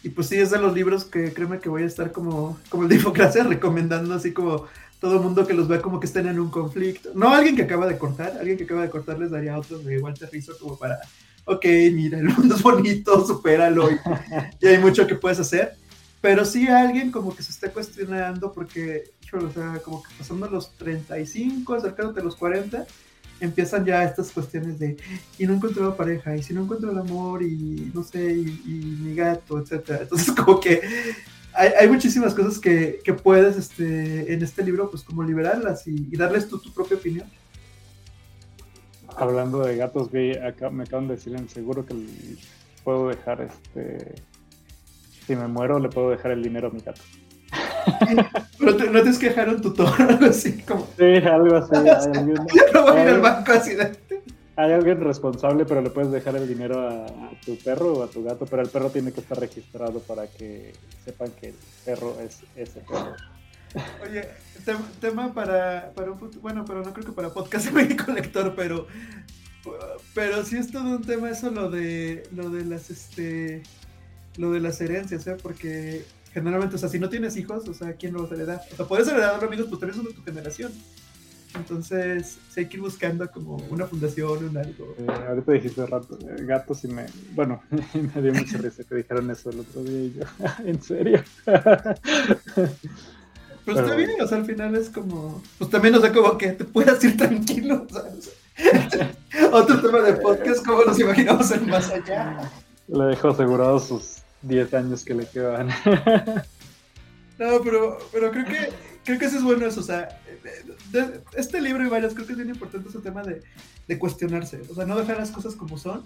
y pues sí, es de los libros que créeme que voy a estar como, como el de Infocracia *laughs* recomendando así como todo mundo que los vea como que estén en un conflicto. No alguien que acaba de cortar, alguien que acaba de cortar les daría otros de Walter Rizzo como para, ok, mira, el mundo es bonito, *laughs* supéralo y, y hay mucho que puedes hacer. Pero sí alguien como que se esté cuestionando porque, o sea, como que pasando los 35, acercándote a los 40, empiezan ya estas cuestiones de, y no encuentro pareja, y si no encuentro el amor, y no sé, y, mi gato, etcétera. Entonces, *laughs* como que hay, hay muchísimas cosas que, que, puedes este, en este libro, pues como liberarlas y, y darles tú tu propia opinión. Hablando de gatos gay, acá me acaban de decir en seguro que puedo dejar este. Si me muero, le puedo dejar el dinero a mi gato. Pero *laughs* no tienes que dejar un tutor *laughs* algo así como. Sí, algo así. *laughs* Hay alguien, no voy a ir al banco así de... Hay alguien responsable, pero le puedes dejar el dinero a, tu perro o a tu gato, pero el perro tiene que estar registrado para que sepan que el perro es ese perro. Oye, tema para, para un bueno, pero no creo que para podcast médico lector, pero pero sí es todo un tema eso lo de lo de las este lo de las herencias, ¿eh? porque generalmente, o sea, si no tienes hijos, o sea, ¿quién lo vas a heredar? O sea, puedes heredar a los amigos, pues también son de tu generación. Entonces, hay que ir buscando como una fundación, un algo. Eh, ahorita dijiste rato, eh, gatos y me. Bueno, *laughs* me dio mucha risa que dijeron eso el otro día y yo, *laughs* ¿en serio? *laughs* Pues está bien, o sea, al final es como. Pues también, o sea, como que te puedas ir tranquilo, Otro tema de podcast, como nos imaginamos en más allá. Le dejo asegurado sus 10 años que le quedan. *laughs* no, pero, pero creo que creo que eso es bueno eso, o sea, este libro y varios, creo que es bien importante ese tema de, de, cuestionarse, o sea, no dejar las cosas como son,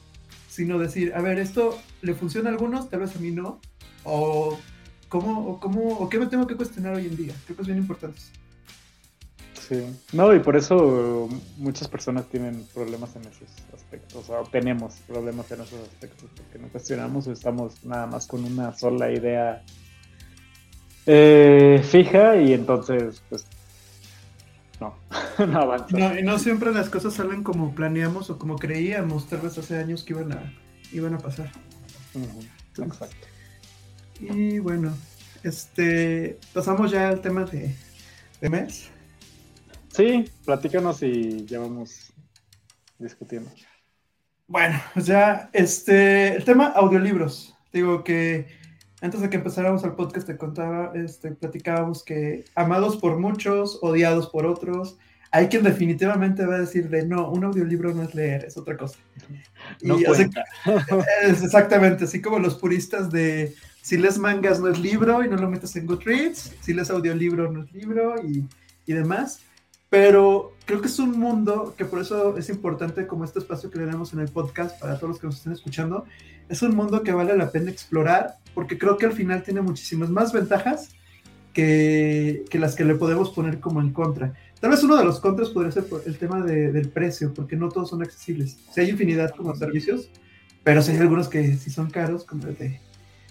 sino decir, a ver, esto le funciona a algunos, tal vez a mí no, o cómo, o cómo, o qué me tengo que cuestionar hoy en día, creo que es bien importante. Sí, no, y por eso muchas personas tienen problemas en esos aspectos, o tenemos problemas en esos aspectos, porque no cuestionamos o estamos nada más con una sola idea eh, fija y entonces, pues, no, *laughs* no avanza. No, y no siempre las cosas salen como planeamos o como creíamos tal vez hace años que iban a, iban a pasar. exacto. Y bueno, este, pasamos ya al tema de, de mes. Sí, platícanos y ya vamos discutiendo. Bueno, pues ya, este, el tema audiolibros. Digo que antes de que empezáramos el podcast te contaba, este, platicábamos que amados por muchos, odiados por otros. Hay quien definitivamente va a decir de no, un audiolibro no es leer, es otra cosa. No cuenta. es exactamente, así como los puristas de si lees mangas no es libro y no lo metes en Goodreads, si lees audiolibro no es libro y, y demás. Pero creo que es un mundo que por eso es importante como este espacio que le damos en el podcast para todos los que nos estén escuchando. Es un mundo que vale la pena explorar porque creo que al final tiene muchísimas más ventajas que, que, las que le podemos poner como en contra. Tal vez uno de los contras podría ser el tema de, del precio, porque no todos son accesibles. O sea, hay infinidad como servicios, pero sí hay algunos que sí son caros, como el de...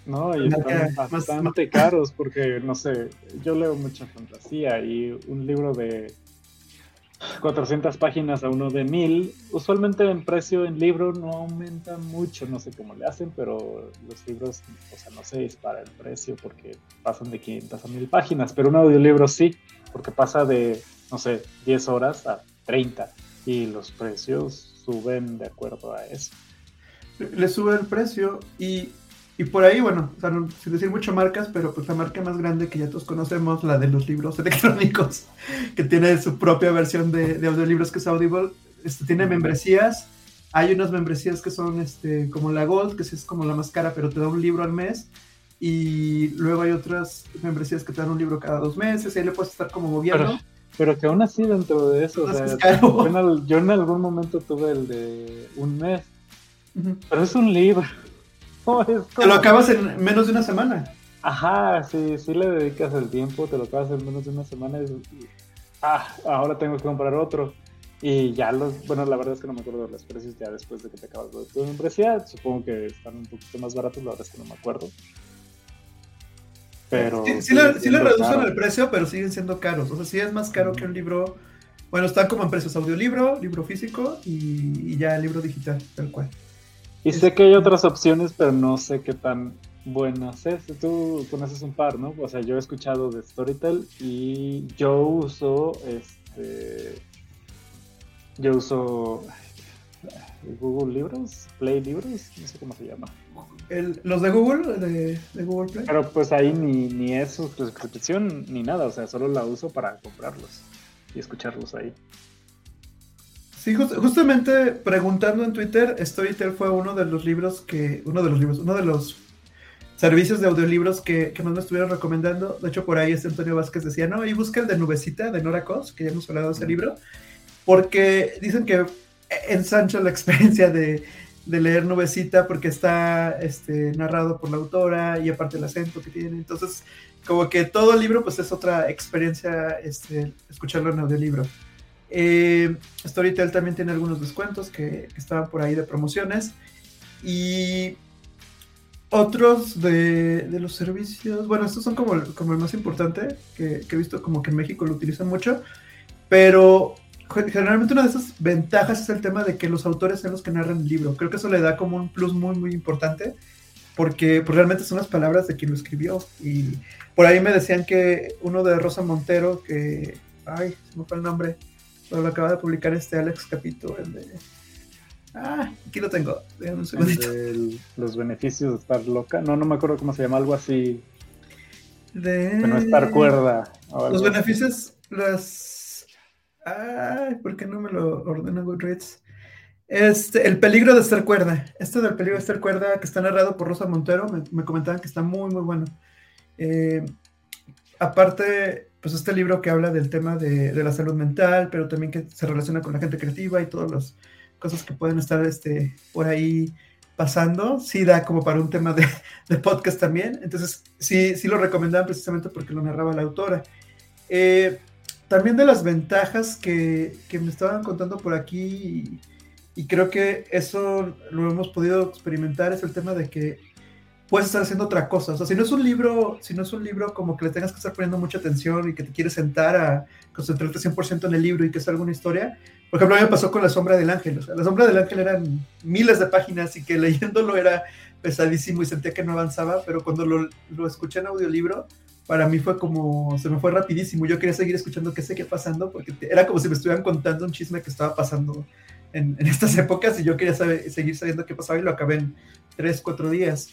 No, y están bastante caros, porque, no sé, yo leo mucha fantasía y un libro de 400 páginas a uno de 1000. Usualmente en precio en libro no aumenta mucho, no sé cómo le hacen, pero los libros, o sea, no se dispara el precio porque pasan de 500 a 1000 páginas, pero un audiolibro sí, porque pasa de, no sé, 10 horas a 30 y los precios suben de acuerdo a eso. Le sube el precio y y por ahí, bueno, sin decir mucho marcas, pero pues la marca más grande que ya todos conocemos, la de los libros *laughs* electrónicos, que tiene su propia versión de, de audiolibros que es Audible, este, tiene membresías. Hay unas membresías que son este, como la Gold, que es como la más cara, pero te da un libro al mes. Y luego hay otras membresías que te dan un libro cada dos meses, y ahí le puedes estar como moviendo. Pero, que aún así dentro de eso, o sea, yo, en, algún momento tuve el de un mes, pero es un libro. Te lo acabas en menos de una semana. Ajá, sí, sí le dedicas el tiempo, te lo acabas en menos de una semana y, ah, ahora tengo que comprar otro. Y ya los, bueno, la verdad es que no me acuerdo de los precios ya después de que te acabas de tu membresía. Supongo que están un poquito más baratos, la verdad es que no me acuerdo. Pero. Sí, le, reducen el precio, pero siguen siendo caros. O sea, sí es más caro que un libro. Bueno, están como en precios audiolibro, libro físico y, y ya libro digital, tal cual. Y sé que hay otras opciones, pero no sé qué tan buenas es. Tú conoces un par, ¿no? O sea, yo he escuchado de Storytel y yo uso este. Yo uso Google Libros, Play Libros, no sé cómo se llama. ¿Los de Google? De, Google Play? Pero pues ahí ni, ni es suscripción ni nada, o sea, solo la uso para comprarlos y escucharlos ahí. Sí, justamente preguntando en Twitter, Storytel fue uno de los libros que, uno de los libros, uno de los servicios de audiolibros que, que más me estuvieron recomendando. De hecho, por ahí este Antonio Vázquez decía, no, y busca el de Nubecita de Nora Cos, que ya hemos hablado de ese libro, porque dicen que ensancha la experiencia de, de leer Nubecita porque está este, narrado por la autora y aparte el acento que tiene. Entonces, como que todo el libro pues es otra experiencia este, escucharlo en audiolibro. Eh, Storytel también tiene algunos descuentos que, estaban por ahí de promociones. Y otros de, los servicios, bueno, estos son como, el más importante, que, he visto como que en México lo utilizan mucho, pero generalmente una de esas ventajas es el tema de que los autores sean los que narran el libro. Creo que eso le da como un plus muy, muy importante, porque pues, realmente son las palabras de quien lo escribió. Y por ahí me decían que uno de Rosa Montero, que, ay, se me fue el nombre, lo acaba de publicar este Alex Capito, el de... Ah, aquí lo tengo. Un los beneficios de estar loca. No, no me acuerdo cómo se llama, algo así. De... no estar cuerda. Los beneficios, las... Ay, ¿por qué no me lo ordena Goodreads? Este, el peligro de estar cuerda. Este del peligro de estar cuerda, que está narrado por Rosa Montero, me, comentaban que está muy, muy bueno. Eh, aparte, pues este libro que habla del tema de, de, la salud mental, pero también que se relaciona con la gente creativa y todas las cosas que pueden estar este, por ahí pasando, sí da como para un tema de, de podcast también. Entonces, sí, sí lo recomendaban precisamente porque lo narraba la autora. Eh, también de las ventajas que, que, me estaban contando por aquí, y, y, creo que eso lo hemos podido experimentar, es el tema de que puedes estar haciendo otra cosa. O sea, si no es un libro, si no es un libro como que le tengas que estar poniendo mucha atención y que te quieres sentar a concentrarte 100% en el libro y que es alguna historia. Por ejemplo, a mí me pasó con La Sombra del Ángel. O sea, La Sombra del Ángel eran miles de páginas y que leyéndolo era pesadísimo y sentía que no avanzaba, pero cuando lo, lo escuché en audiolibro, para mí fue como, se me fue rapidísimo. Yo quería seguir escuchando qué qué pasando, porque era como si me estuvieran contando un chisme que estaba pasando en, en estas épocas y yo quería saber, seguir sabiendo qué pasaba y lo acabé en tres, cuatro días.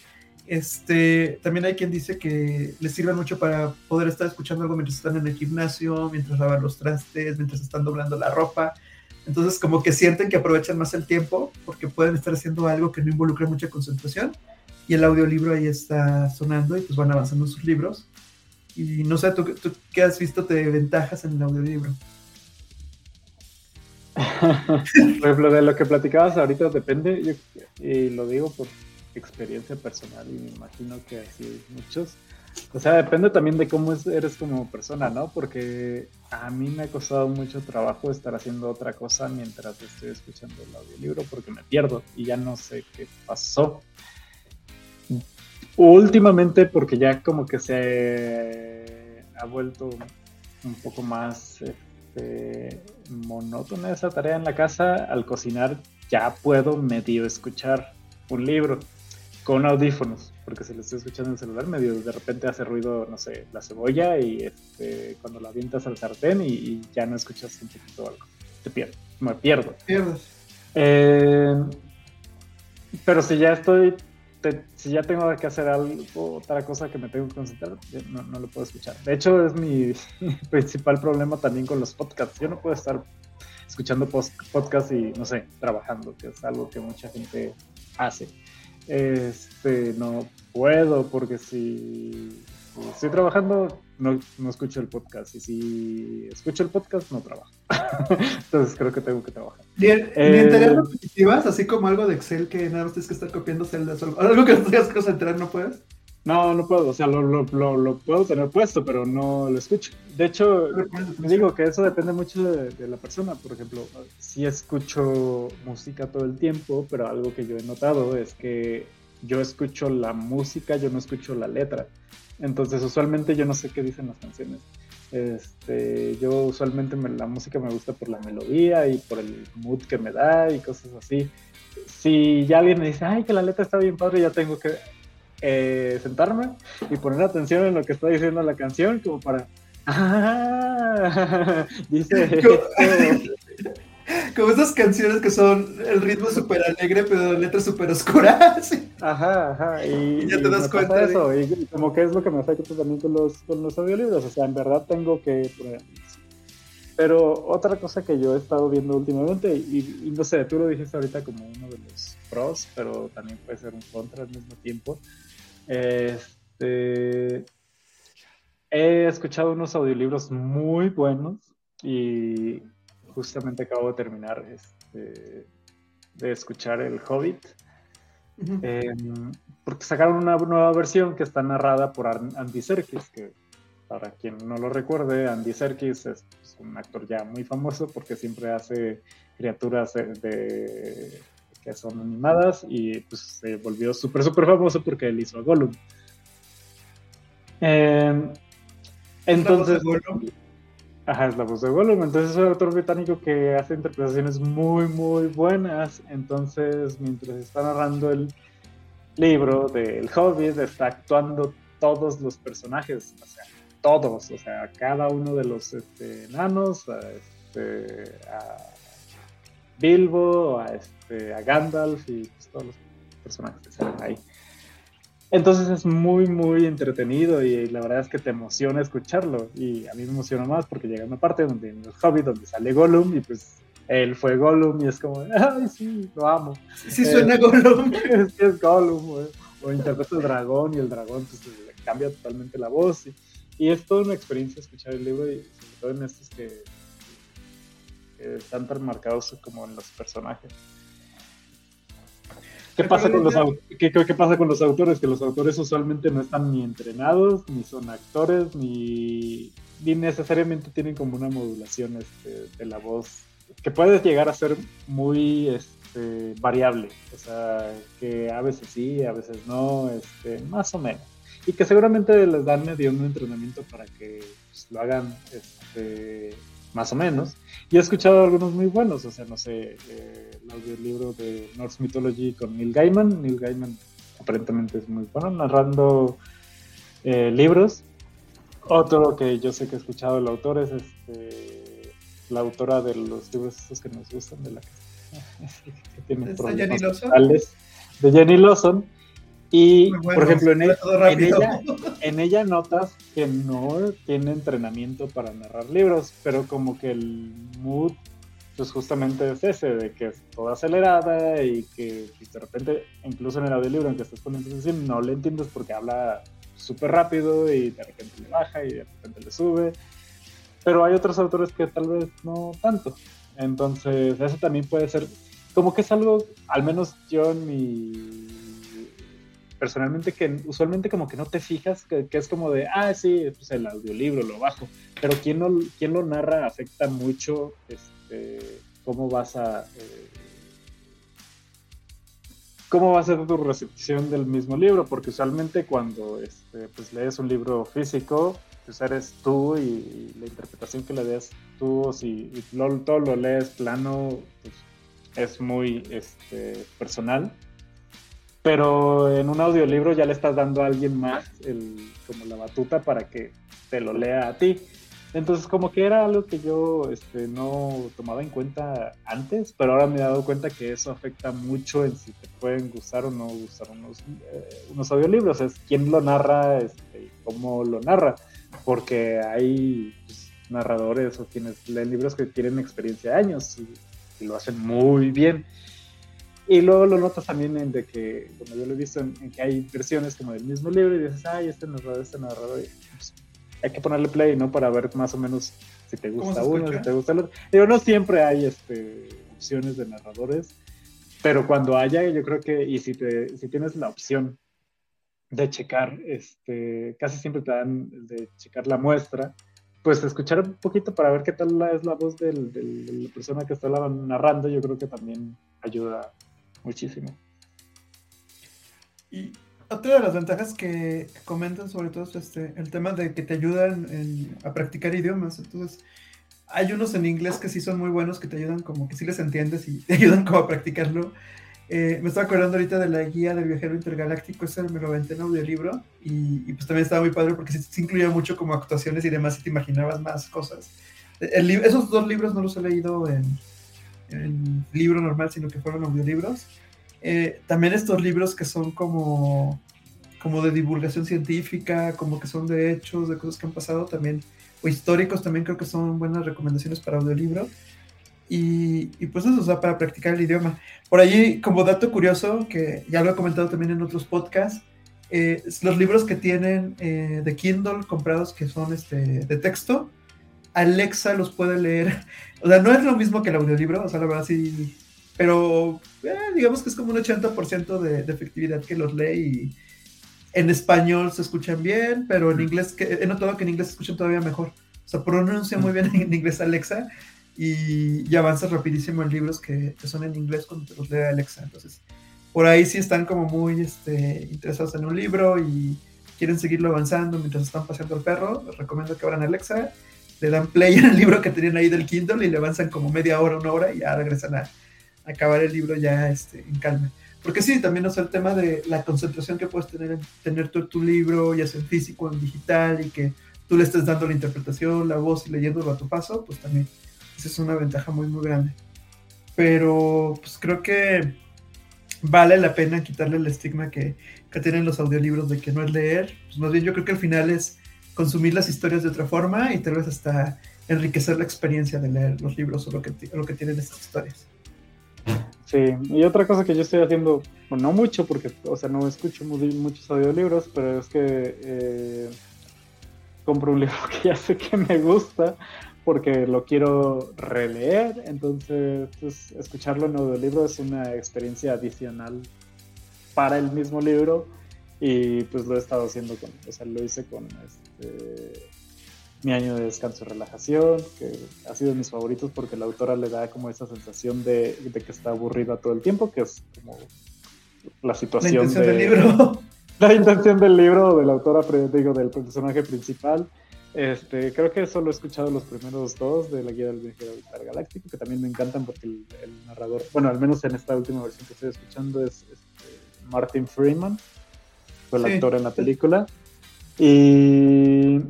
Este, también hay quien dice que les sirve mucho para poder estar escuchando algo mientras están en el gimnasio, mientras lavan los trastes, mientras están doblando la ropa. Entonces, como que sienten que aprovechan más el tiempo porque pueden estar haciendo algo que no involucre mucha concentración. Y el audiolibro ahí está sonando y pues van avanzando sus libros. Y no sé, ¿tú, qué has visto de ventajas en el audiolibro? *laughs* por ejemplo, de lo que platicabas ahorita depende, y lo digo por experiencia personal y me imagino que así muchos. O sea, depende también de cómo eres como persona, ¿no? Porque a mí me ha costado mucho trabajo estar haciendo otra cosa mientras estoy escuchando el audiolibro porque me pierdo y ya no sé qué pasó. Últimamente porque ya como que se ha vuelto un poco más este, monótona esa tarea en la casa, al cocinar ya puedo medio escuchar un libro con audífonos, porque si lo estoy escuchando en el celular, medio de repente hace ruido, no sé, la cebolla y este, cuando la avientas al sartén y, y, ya no escuchas un poquito algo. Te pierdo, me pierdo. Pierdes. Eh, pero si ya estoy, te, si ya tengo que hacer algo, otra cosa que me tengo que concentrar, no, no lo puedo escuchar. De hecho, es mi *laughs* principal problema también con los podcasts. Yo no puedo estar escuchando post, podcast y, no sé, trabajando, que es algo que mucha gente hace este, no puedo porque si, estoy trabajando no, no, escucho el podcast y si escucho el podcast no trabajo. *laughs* Entonces creo que tengo que trabajar. Ni en, eh, en tareas repetitivas, así como algo de Excel que nada más tienes que estar copiando celdas o algo que tengas que concentrar, ¿no puedes? No, no puedo, o sea, lo, lo, lo, puedo tener puesto, pero no lo escucho. De hecho, digo que eso depende mucho de, de, la persona. Por ejemplo, sí escucho música todo el tiempo, pero algo que yo he notado es que yo escucho la música, yo no escucho la letra. Entonces, usualmente yo no sé qué dicen las canciones. Este, yo usualmente me, la música me gusta por la melodía y por el mood que me da y cosas así. Si ya alguien me dice, ay, que la letra está bien padre, ya tengo que eh, sentarme y poner atención en lo que está diciendo la canción, como para. *laughs* Ah, *laughs* dice. *laughs* Como esas canciones que son el ritmo súper alegre, pero la letra súper oscura. Sí. Ajá, ajá. Y, y ya te das cuenta. De eso, y, y, como que es lo que me afecta también con los, con los audiolibros. O sea, en verdad tengo que poner. Pero otra cosa que yo he estado viendo últimamente, y, y, no sé, tú lo dijiste ahorita como uno de los pros, pero también puede ser un contra al mismo tiempo, este, he escuchado unos audiolibros muy buenos y justamente acabo de terminar este, de escuchar El Hobbit. Uh -huh. eh, porque sacaron una nueva versión que está narrada por Andy Serkis, que para quien no lo recuerde, Andy Serkis es pues, un actor ya muy famoso porque siempre hace criaturas de, de que son animadas y pues se volvió súper, súper famoso porque él hizo a Gollum. Eh, entonces, Gollum? Ajá, es la voz de Gollum. Entonces es un autor británico que hace interpretaciones muy, muy buenas. Entonces, mientras está narrando el libro del Hobbit, está actuando todos los personajes, o sea, todos, o sea, cada uno de los este, enanos, a, este, a Bilbo, a, este, a Gandalf y pues, todos los personajes que salen ahí. Entonces es muy, muy entretenido y la verdad es que te emociona escucharlo. Y a mí me emociona más porque llega una parte donde en el Hobbit donde sale Gollum y pues él fue Gollum y es como, ay, sí, lo amo. Sí, eh, suena Gollum. *laughs* Es es Gollum, güey. O interpreta el dragón y el dragón pues, le cambia totalmente la voz. Y, y es toda una experiencia escuchar el libro y sobre todo en estos que, están tan marcados como en los personajes. ¿Qué pasa, con los, ¿qué, ¿Qué pasa con los autores? Que los autores usualmente no están ni entrenados, ni son actores, ni, ni necesariamente tienen como una modulación este, de la voz que puede llegar a ser muy este, variable. O sea, que a veces sí, a veces no, este, más o menos y que seguramente les dan medio un entrenamiento para que pues, lo hagan este, más o menos. Y he escuchado algunos muy buenos, o sea, no sé, eh, el audiolibro de Norse Mythology con Neil Gaiman. Neil Gaiman aparentemente es muy bueno narrando eh, libros. Otro que yo sé que he escuchado el autor es este, la autora de los libros esos que nos gustan, de la que, *laughs* que tiene problemas de Jenny Lawson y, por ejemplo, en, ella, *laughs* en, ella, notas que no tiene entrenamiento para narrar libros, pero como que el mood, pues justamente es ese, de que es toda acelerada y que pues, de repente, incluso en el audiolibro en que estás poniendo atención, no le entiendes porque habla súper rápido y de repente le baja y de repente le sube. Pero hay otros autores que tal vez no tanto. Entonces, eso también puede ser, como que es algo, al menos yo en mi personalmente que usualmente como que no te fijas, que, es como de, ah, sí, pues el audiolibro, lo bajo, pero quien, no, quien lo narra afecta mucho este, cómo vas a... Eh, cómo va a ser tu recepción del mismo libro, porque usualmente cuando este, pues lees un libro físico, pues eres tú y, la interpretación que le des tú, si todo lo lees plano, pues es muy este, personal pero en un audiolibro ya le estás dando a alguien más el, como la batuta para que te lo lea a ti. Entonces como que era algo que yo este, no tomaba en cuenta antes, pero ahora me he dado cuenta que eso afecta mucho en si te pueden gustar o no gustar unos, eh, unos audiolibros. Es quién lo narra, este, cómo lo narra, porque hay pues, narradores o quienes leen libros que tienen experiencia de años y lo hacen muy bien. Y luego lo notas también en de que, como yo lo he visto, en, que hay versiones como del mismo libro y dices, ay, este narrador, este narrador. Pues, hay que ponerle play, ¿no? Para ver más o menos si te gusta uno, si te gusta el otro. Digo, no siempre hay este, opciones de narradores, pero cuando haya, yo creo que, y si, te, si tienes la opción de checar, este, casi siempre te dan de checar la muestra, pues escuchar un poquito para ver qué tal es la voz del, de la persona que está narrando, yo creo que también ayuda muchísimo. Y otra de las ventajas que comentan sobre todo es este, el tema de que te ayudan a practicar idiomas. Entonces, hay unos en inglés que sí son muy buenos, que te ayudan como que sí les entiendes y te *laughs* ayudan como a practicarlo. Eh, me estaba acordando ahorita de la guía del viajero intergaláctico, ese me lo aventé en audiolibro y, y pues también estaba muy padre porque sí, incluía mucho como actuaciones y demás y te imaginabas más cosas. esos dos libros no los he leído en, en libro normal, sino que fueron audiolibros. Eh, también estos libros que son como, como de divulgación científica, como que son de hechos, de cosas que han pasado también, o históricos también creo que son buenas recomendaciones para audiolibro. Y, y pues eso, o sea, para practicar el idioma. Por allí, como dato curioso, que ya lo he comentado también en otros podcasts, eh, los libros que tienen eh, de Kindle comprados que son este, de texto, Alexa los puede leer. *laughs* O sea, no es lo mismo que el audiolibro, o sea, la verdad sí. Pero eh, digamos que es como un 80% de, de, efectividad que los lee y en español se escuchan bien, pero en inglés, que, he notado que en inglés se escuchan todavía mejor. O sea, pronuncia muy bien *laughs* en inglés Alexa y, y avanza rapidísimo en libros que, que, son en inglés cuando te los lee Alexa. Entonces, por ahí sí están como muy este, interesados en un libro y quieren seguirlo avanzando mientras están paseando el perro, les recomiendo que abran Alexa le dan play *laughs* el libro que tenían ahí del Kindle y le avanzan como media hora, una hora y ya regresan a, acabar el libro ya este, en calma. Porque sí, también es el tema de la concentración que puedes tener en tener tu, tu libro, ya sea en físico o en digital, y que tú le estés dando la interpretación, la voz y leyéndolo a tu paso, pues también esa es una ventaja muy, muy grande. Pero pues creo que vale la pena quitarle el estigma que, que tienen los audiolibros de que no es leer. Pues más bien yo creo que al final es consumir las historias de otra forma y tal vez hasta enriquecer la experiencia de leer los libros o lo que, lo que tienen estas historias. Sí, y otra cosa que yo estoy haciendo, no mucho, porque, o sea, no escucho muchos audiolibros, pero es que eh, compro un *laughs* libro que ya sé que me gusta porque lo quiero releer, entonces pues, escucharlo en audiolibro es una experiencia adicional para el mismo libro y pues lo he estado haciendo con, o sea, lo hice con este, mi año de descanso y relajación, que ha sido de mis favoritos porque la autora le da como esa sensación de, que está aburrida todo el tiempo, que es como la situación la del libro. *laughs* La intención del libro, de la autora, digo, del personaje principal. Este, creo que solo he escuchado los primeros dos de la guía del viajero galáctico, que también me encantan porque el, narrador, bueno, al menos en esta última versión que estoy escuchando es este, Martin Freeman, fue el actor en la película. Y,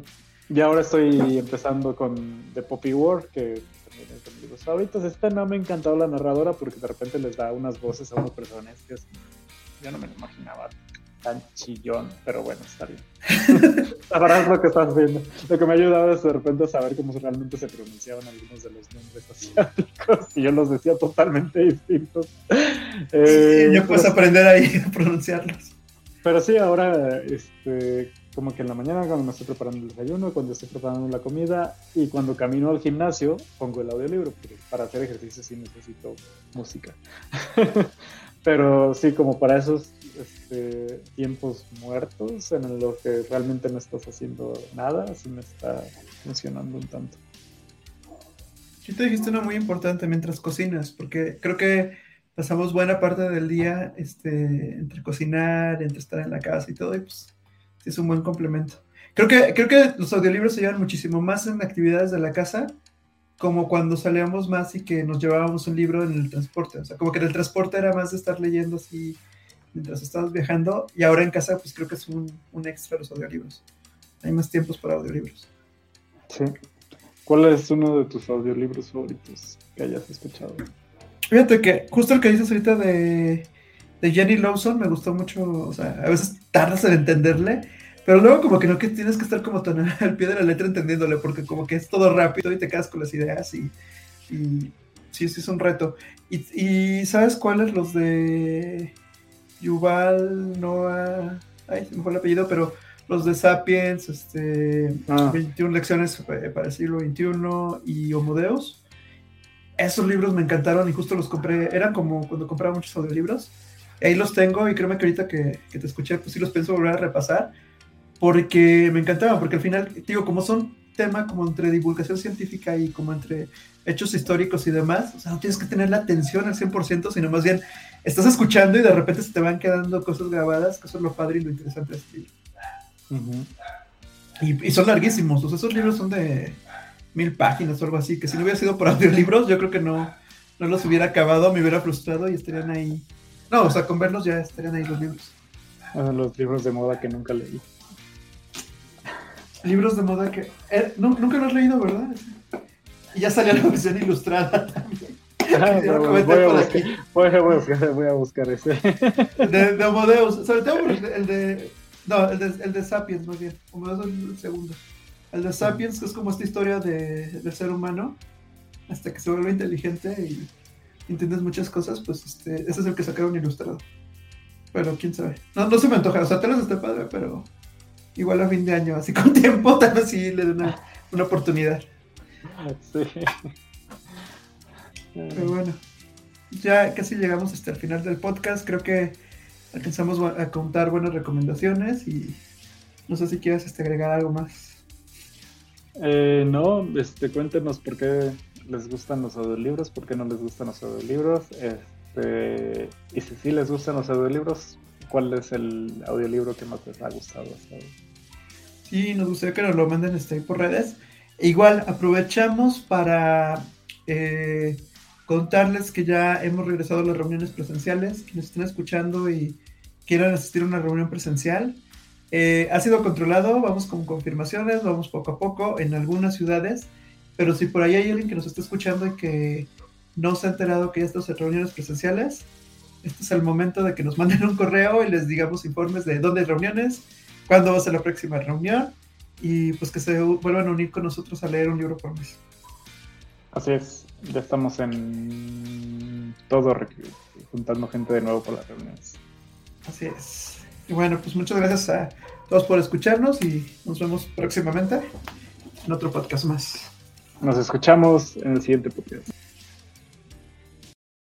y ahora estoy empezando con The Poppy War, que también es de mis libros favoritos. Esta no me ha encantado la narradora porque de repente les da unas voces a unos personajes que yo no me lo imaginaba tan chillón, pero bueno, está bien. *laughs* Sabrás lo que estás viendo. Lo que me ha ayudado es de repente saber cómo realmente se pronunciaban algunos de los nombres asiáticos y yo los decía totalmente distintos. Eh, ya puedes aprender ahí a pronunciarlos. Pero sí, ahora, este, como que en la mañana cuando me estoy preparando el desayuno, cuando estoy preparando la comida y cuando camino al gimnasio, pongo el audiolibro, porque para hacer ejercicio sí necesito música. *laughs* Pero sí, como para esos este, tiempos muertos en los que realmente no estás haciendo nada, así me está funcionando un tanto. Sí te dijiste una muy importante mientras cocinas, porque creo que pasamos buena parte del día este, entre cocinar, entre estar en la casa y todo, y pues es un buen complemento. Creo que, creo que los audiolibros se llevan muchísimo más en actividades de la casa como cuando salíamos más y que nos llevábamos un libro en el transporte. O sea, como que en el transporte era más de estar leyendo así mientras estabas viajando y ahora en casa pues creo que es un, un extra los audiolibros. Hay más tiempos para audiolibros. Sí. ¿Cuál es uno de tus audiolibros favoritos que hayas escuchado? Fíjate que justo el que dices ahorita de, de Jenny Lawson me gustó mucho, o sea, a veces tardas en entenderle, pero luego como que no que tienes que estar como tan *laughs* al pie de la letra entendiéndole, porque como que es todo rápido y te quedas con las ideas y, sí, sí es un reto. Y, ¿sabes cuáles? Los de Yuval Noah, ay, se me fue el apellido, pero los de Sapiens, este, 21 ah. lecciones para el siglo XXI y Homodeus. Esos libros me encantaron y justo los compré, eran como cuando compraba muchos audiolibros. Y ahí los tengo y créeme que ahorita que, que te escuché, pues sí los pienso volver a repasar porque me encantaba, porque al final, digo, como son tema como entre divulgación científica y como entre hechos históricos y demás, o sea, no tienes que tener la atención al 100%, sino más bien estás escuchando y de repente se te van quedando cosas grabadas, que eso es lo padre y lo interesante de este libro. y, son larguísimos, o sea, esos libros son de mil páginas o algo así, que si no hubiera sido por audiolibros, yo creo que no, no los hubiera acabado, me hubiera frustrado y estarían ahí. No, o sea, con verlos ya estarían ahí los libros. los libros de moda que nunca leí libros de moda que. Eh, nunca lo has leído, ¿verdad? Y ya salió la versión ilustrada también. Ah, voy, a buscar, voy, a buscar, ese. De, de Homodeus. Sobre todo el de. No, el de, el de Sapiens, más bien. Homodeus es el segundo. El de Sapiens, que es como esta historia de, del ser humano, hasta que se vuelve inteligente y entiendes muchas cosas, pues este, ese es el que sacaron ilustrado. Pero quién sabe. No, no se me antoja. O sea, te lo está padre, pero igual a fin de año, así con *laughs* tiempo, tal vez sí le dé una, una oportunidad. Sí. Pero bueno, ya casi llegamos hasta el final del podcast. Creo que alcanzamos a contar buenas recomendaciones y no sé si quieres este, agregar algo más. Eh, no, este, cuéntenos por qué les gustan los audiolibros, por qué no les gustan los audiolibros. Este, y si sí les gustan los audiolibros, ¿cuál es el audiolibro que más les ha gustado? Sí, nos gustaría que nos lo manden este, por redes. E igual, aprovechamos para eh, contarles que ya hemos regresado a las reuniones presenciales. Quienes estén escuchando y quieran asistir a una reunión presencial, eh, ha sido controlado, vamos con confirmaciones, vamos poco a poco en algunas ciudades, pero si por ahí hay alguien que nos está escuchando y que no se ha enterado que ya estamos en reuniones presenciales, este es el momento de que nos manden un correo y les digamos informes de dónde hay reuniones, cuándo va a ser la próxima reunión y pues que se vuelvan a unir con nosotros a leer un libro por mes. Así es, ya estamos en todo juntando gente de nuevo por las reuniones. Así es. Y bueno, pues muchas gracias a todos por escucharnos y nos vemos próximamente en otro podcast más. Nos escuchamos en el siguiente podcast.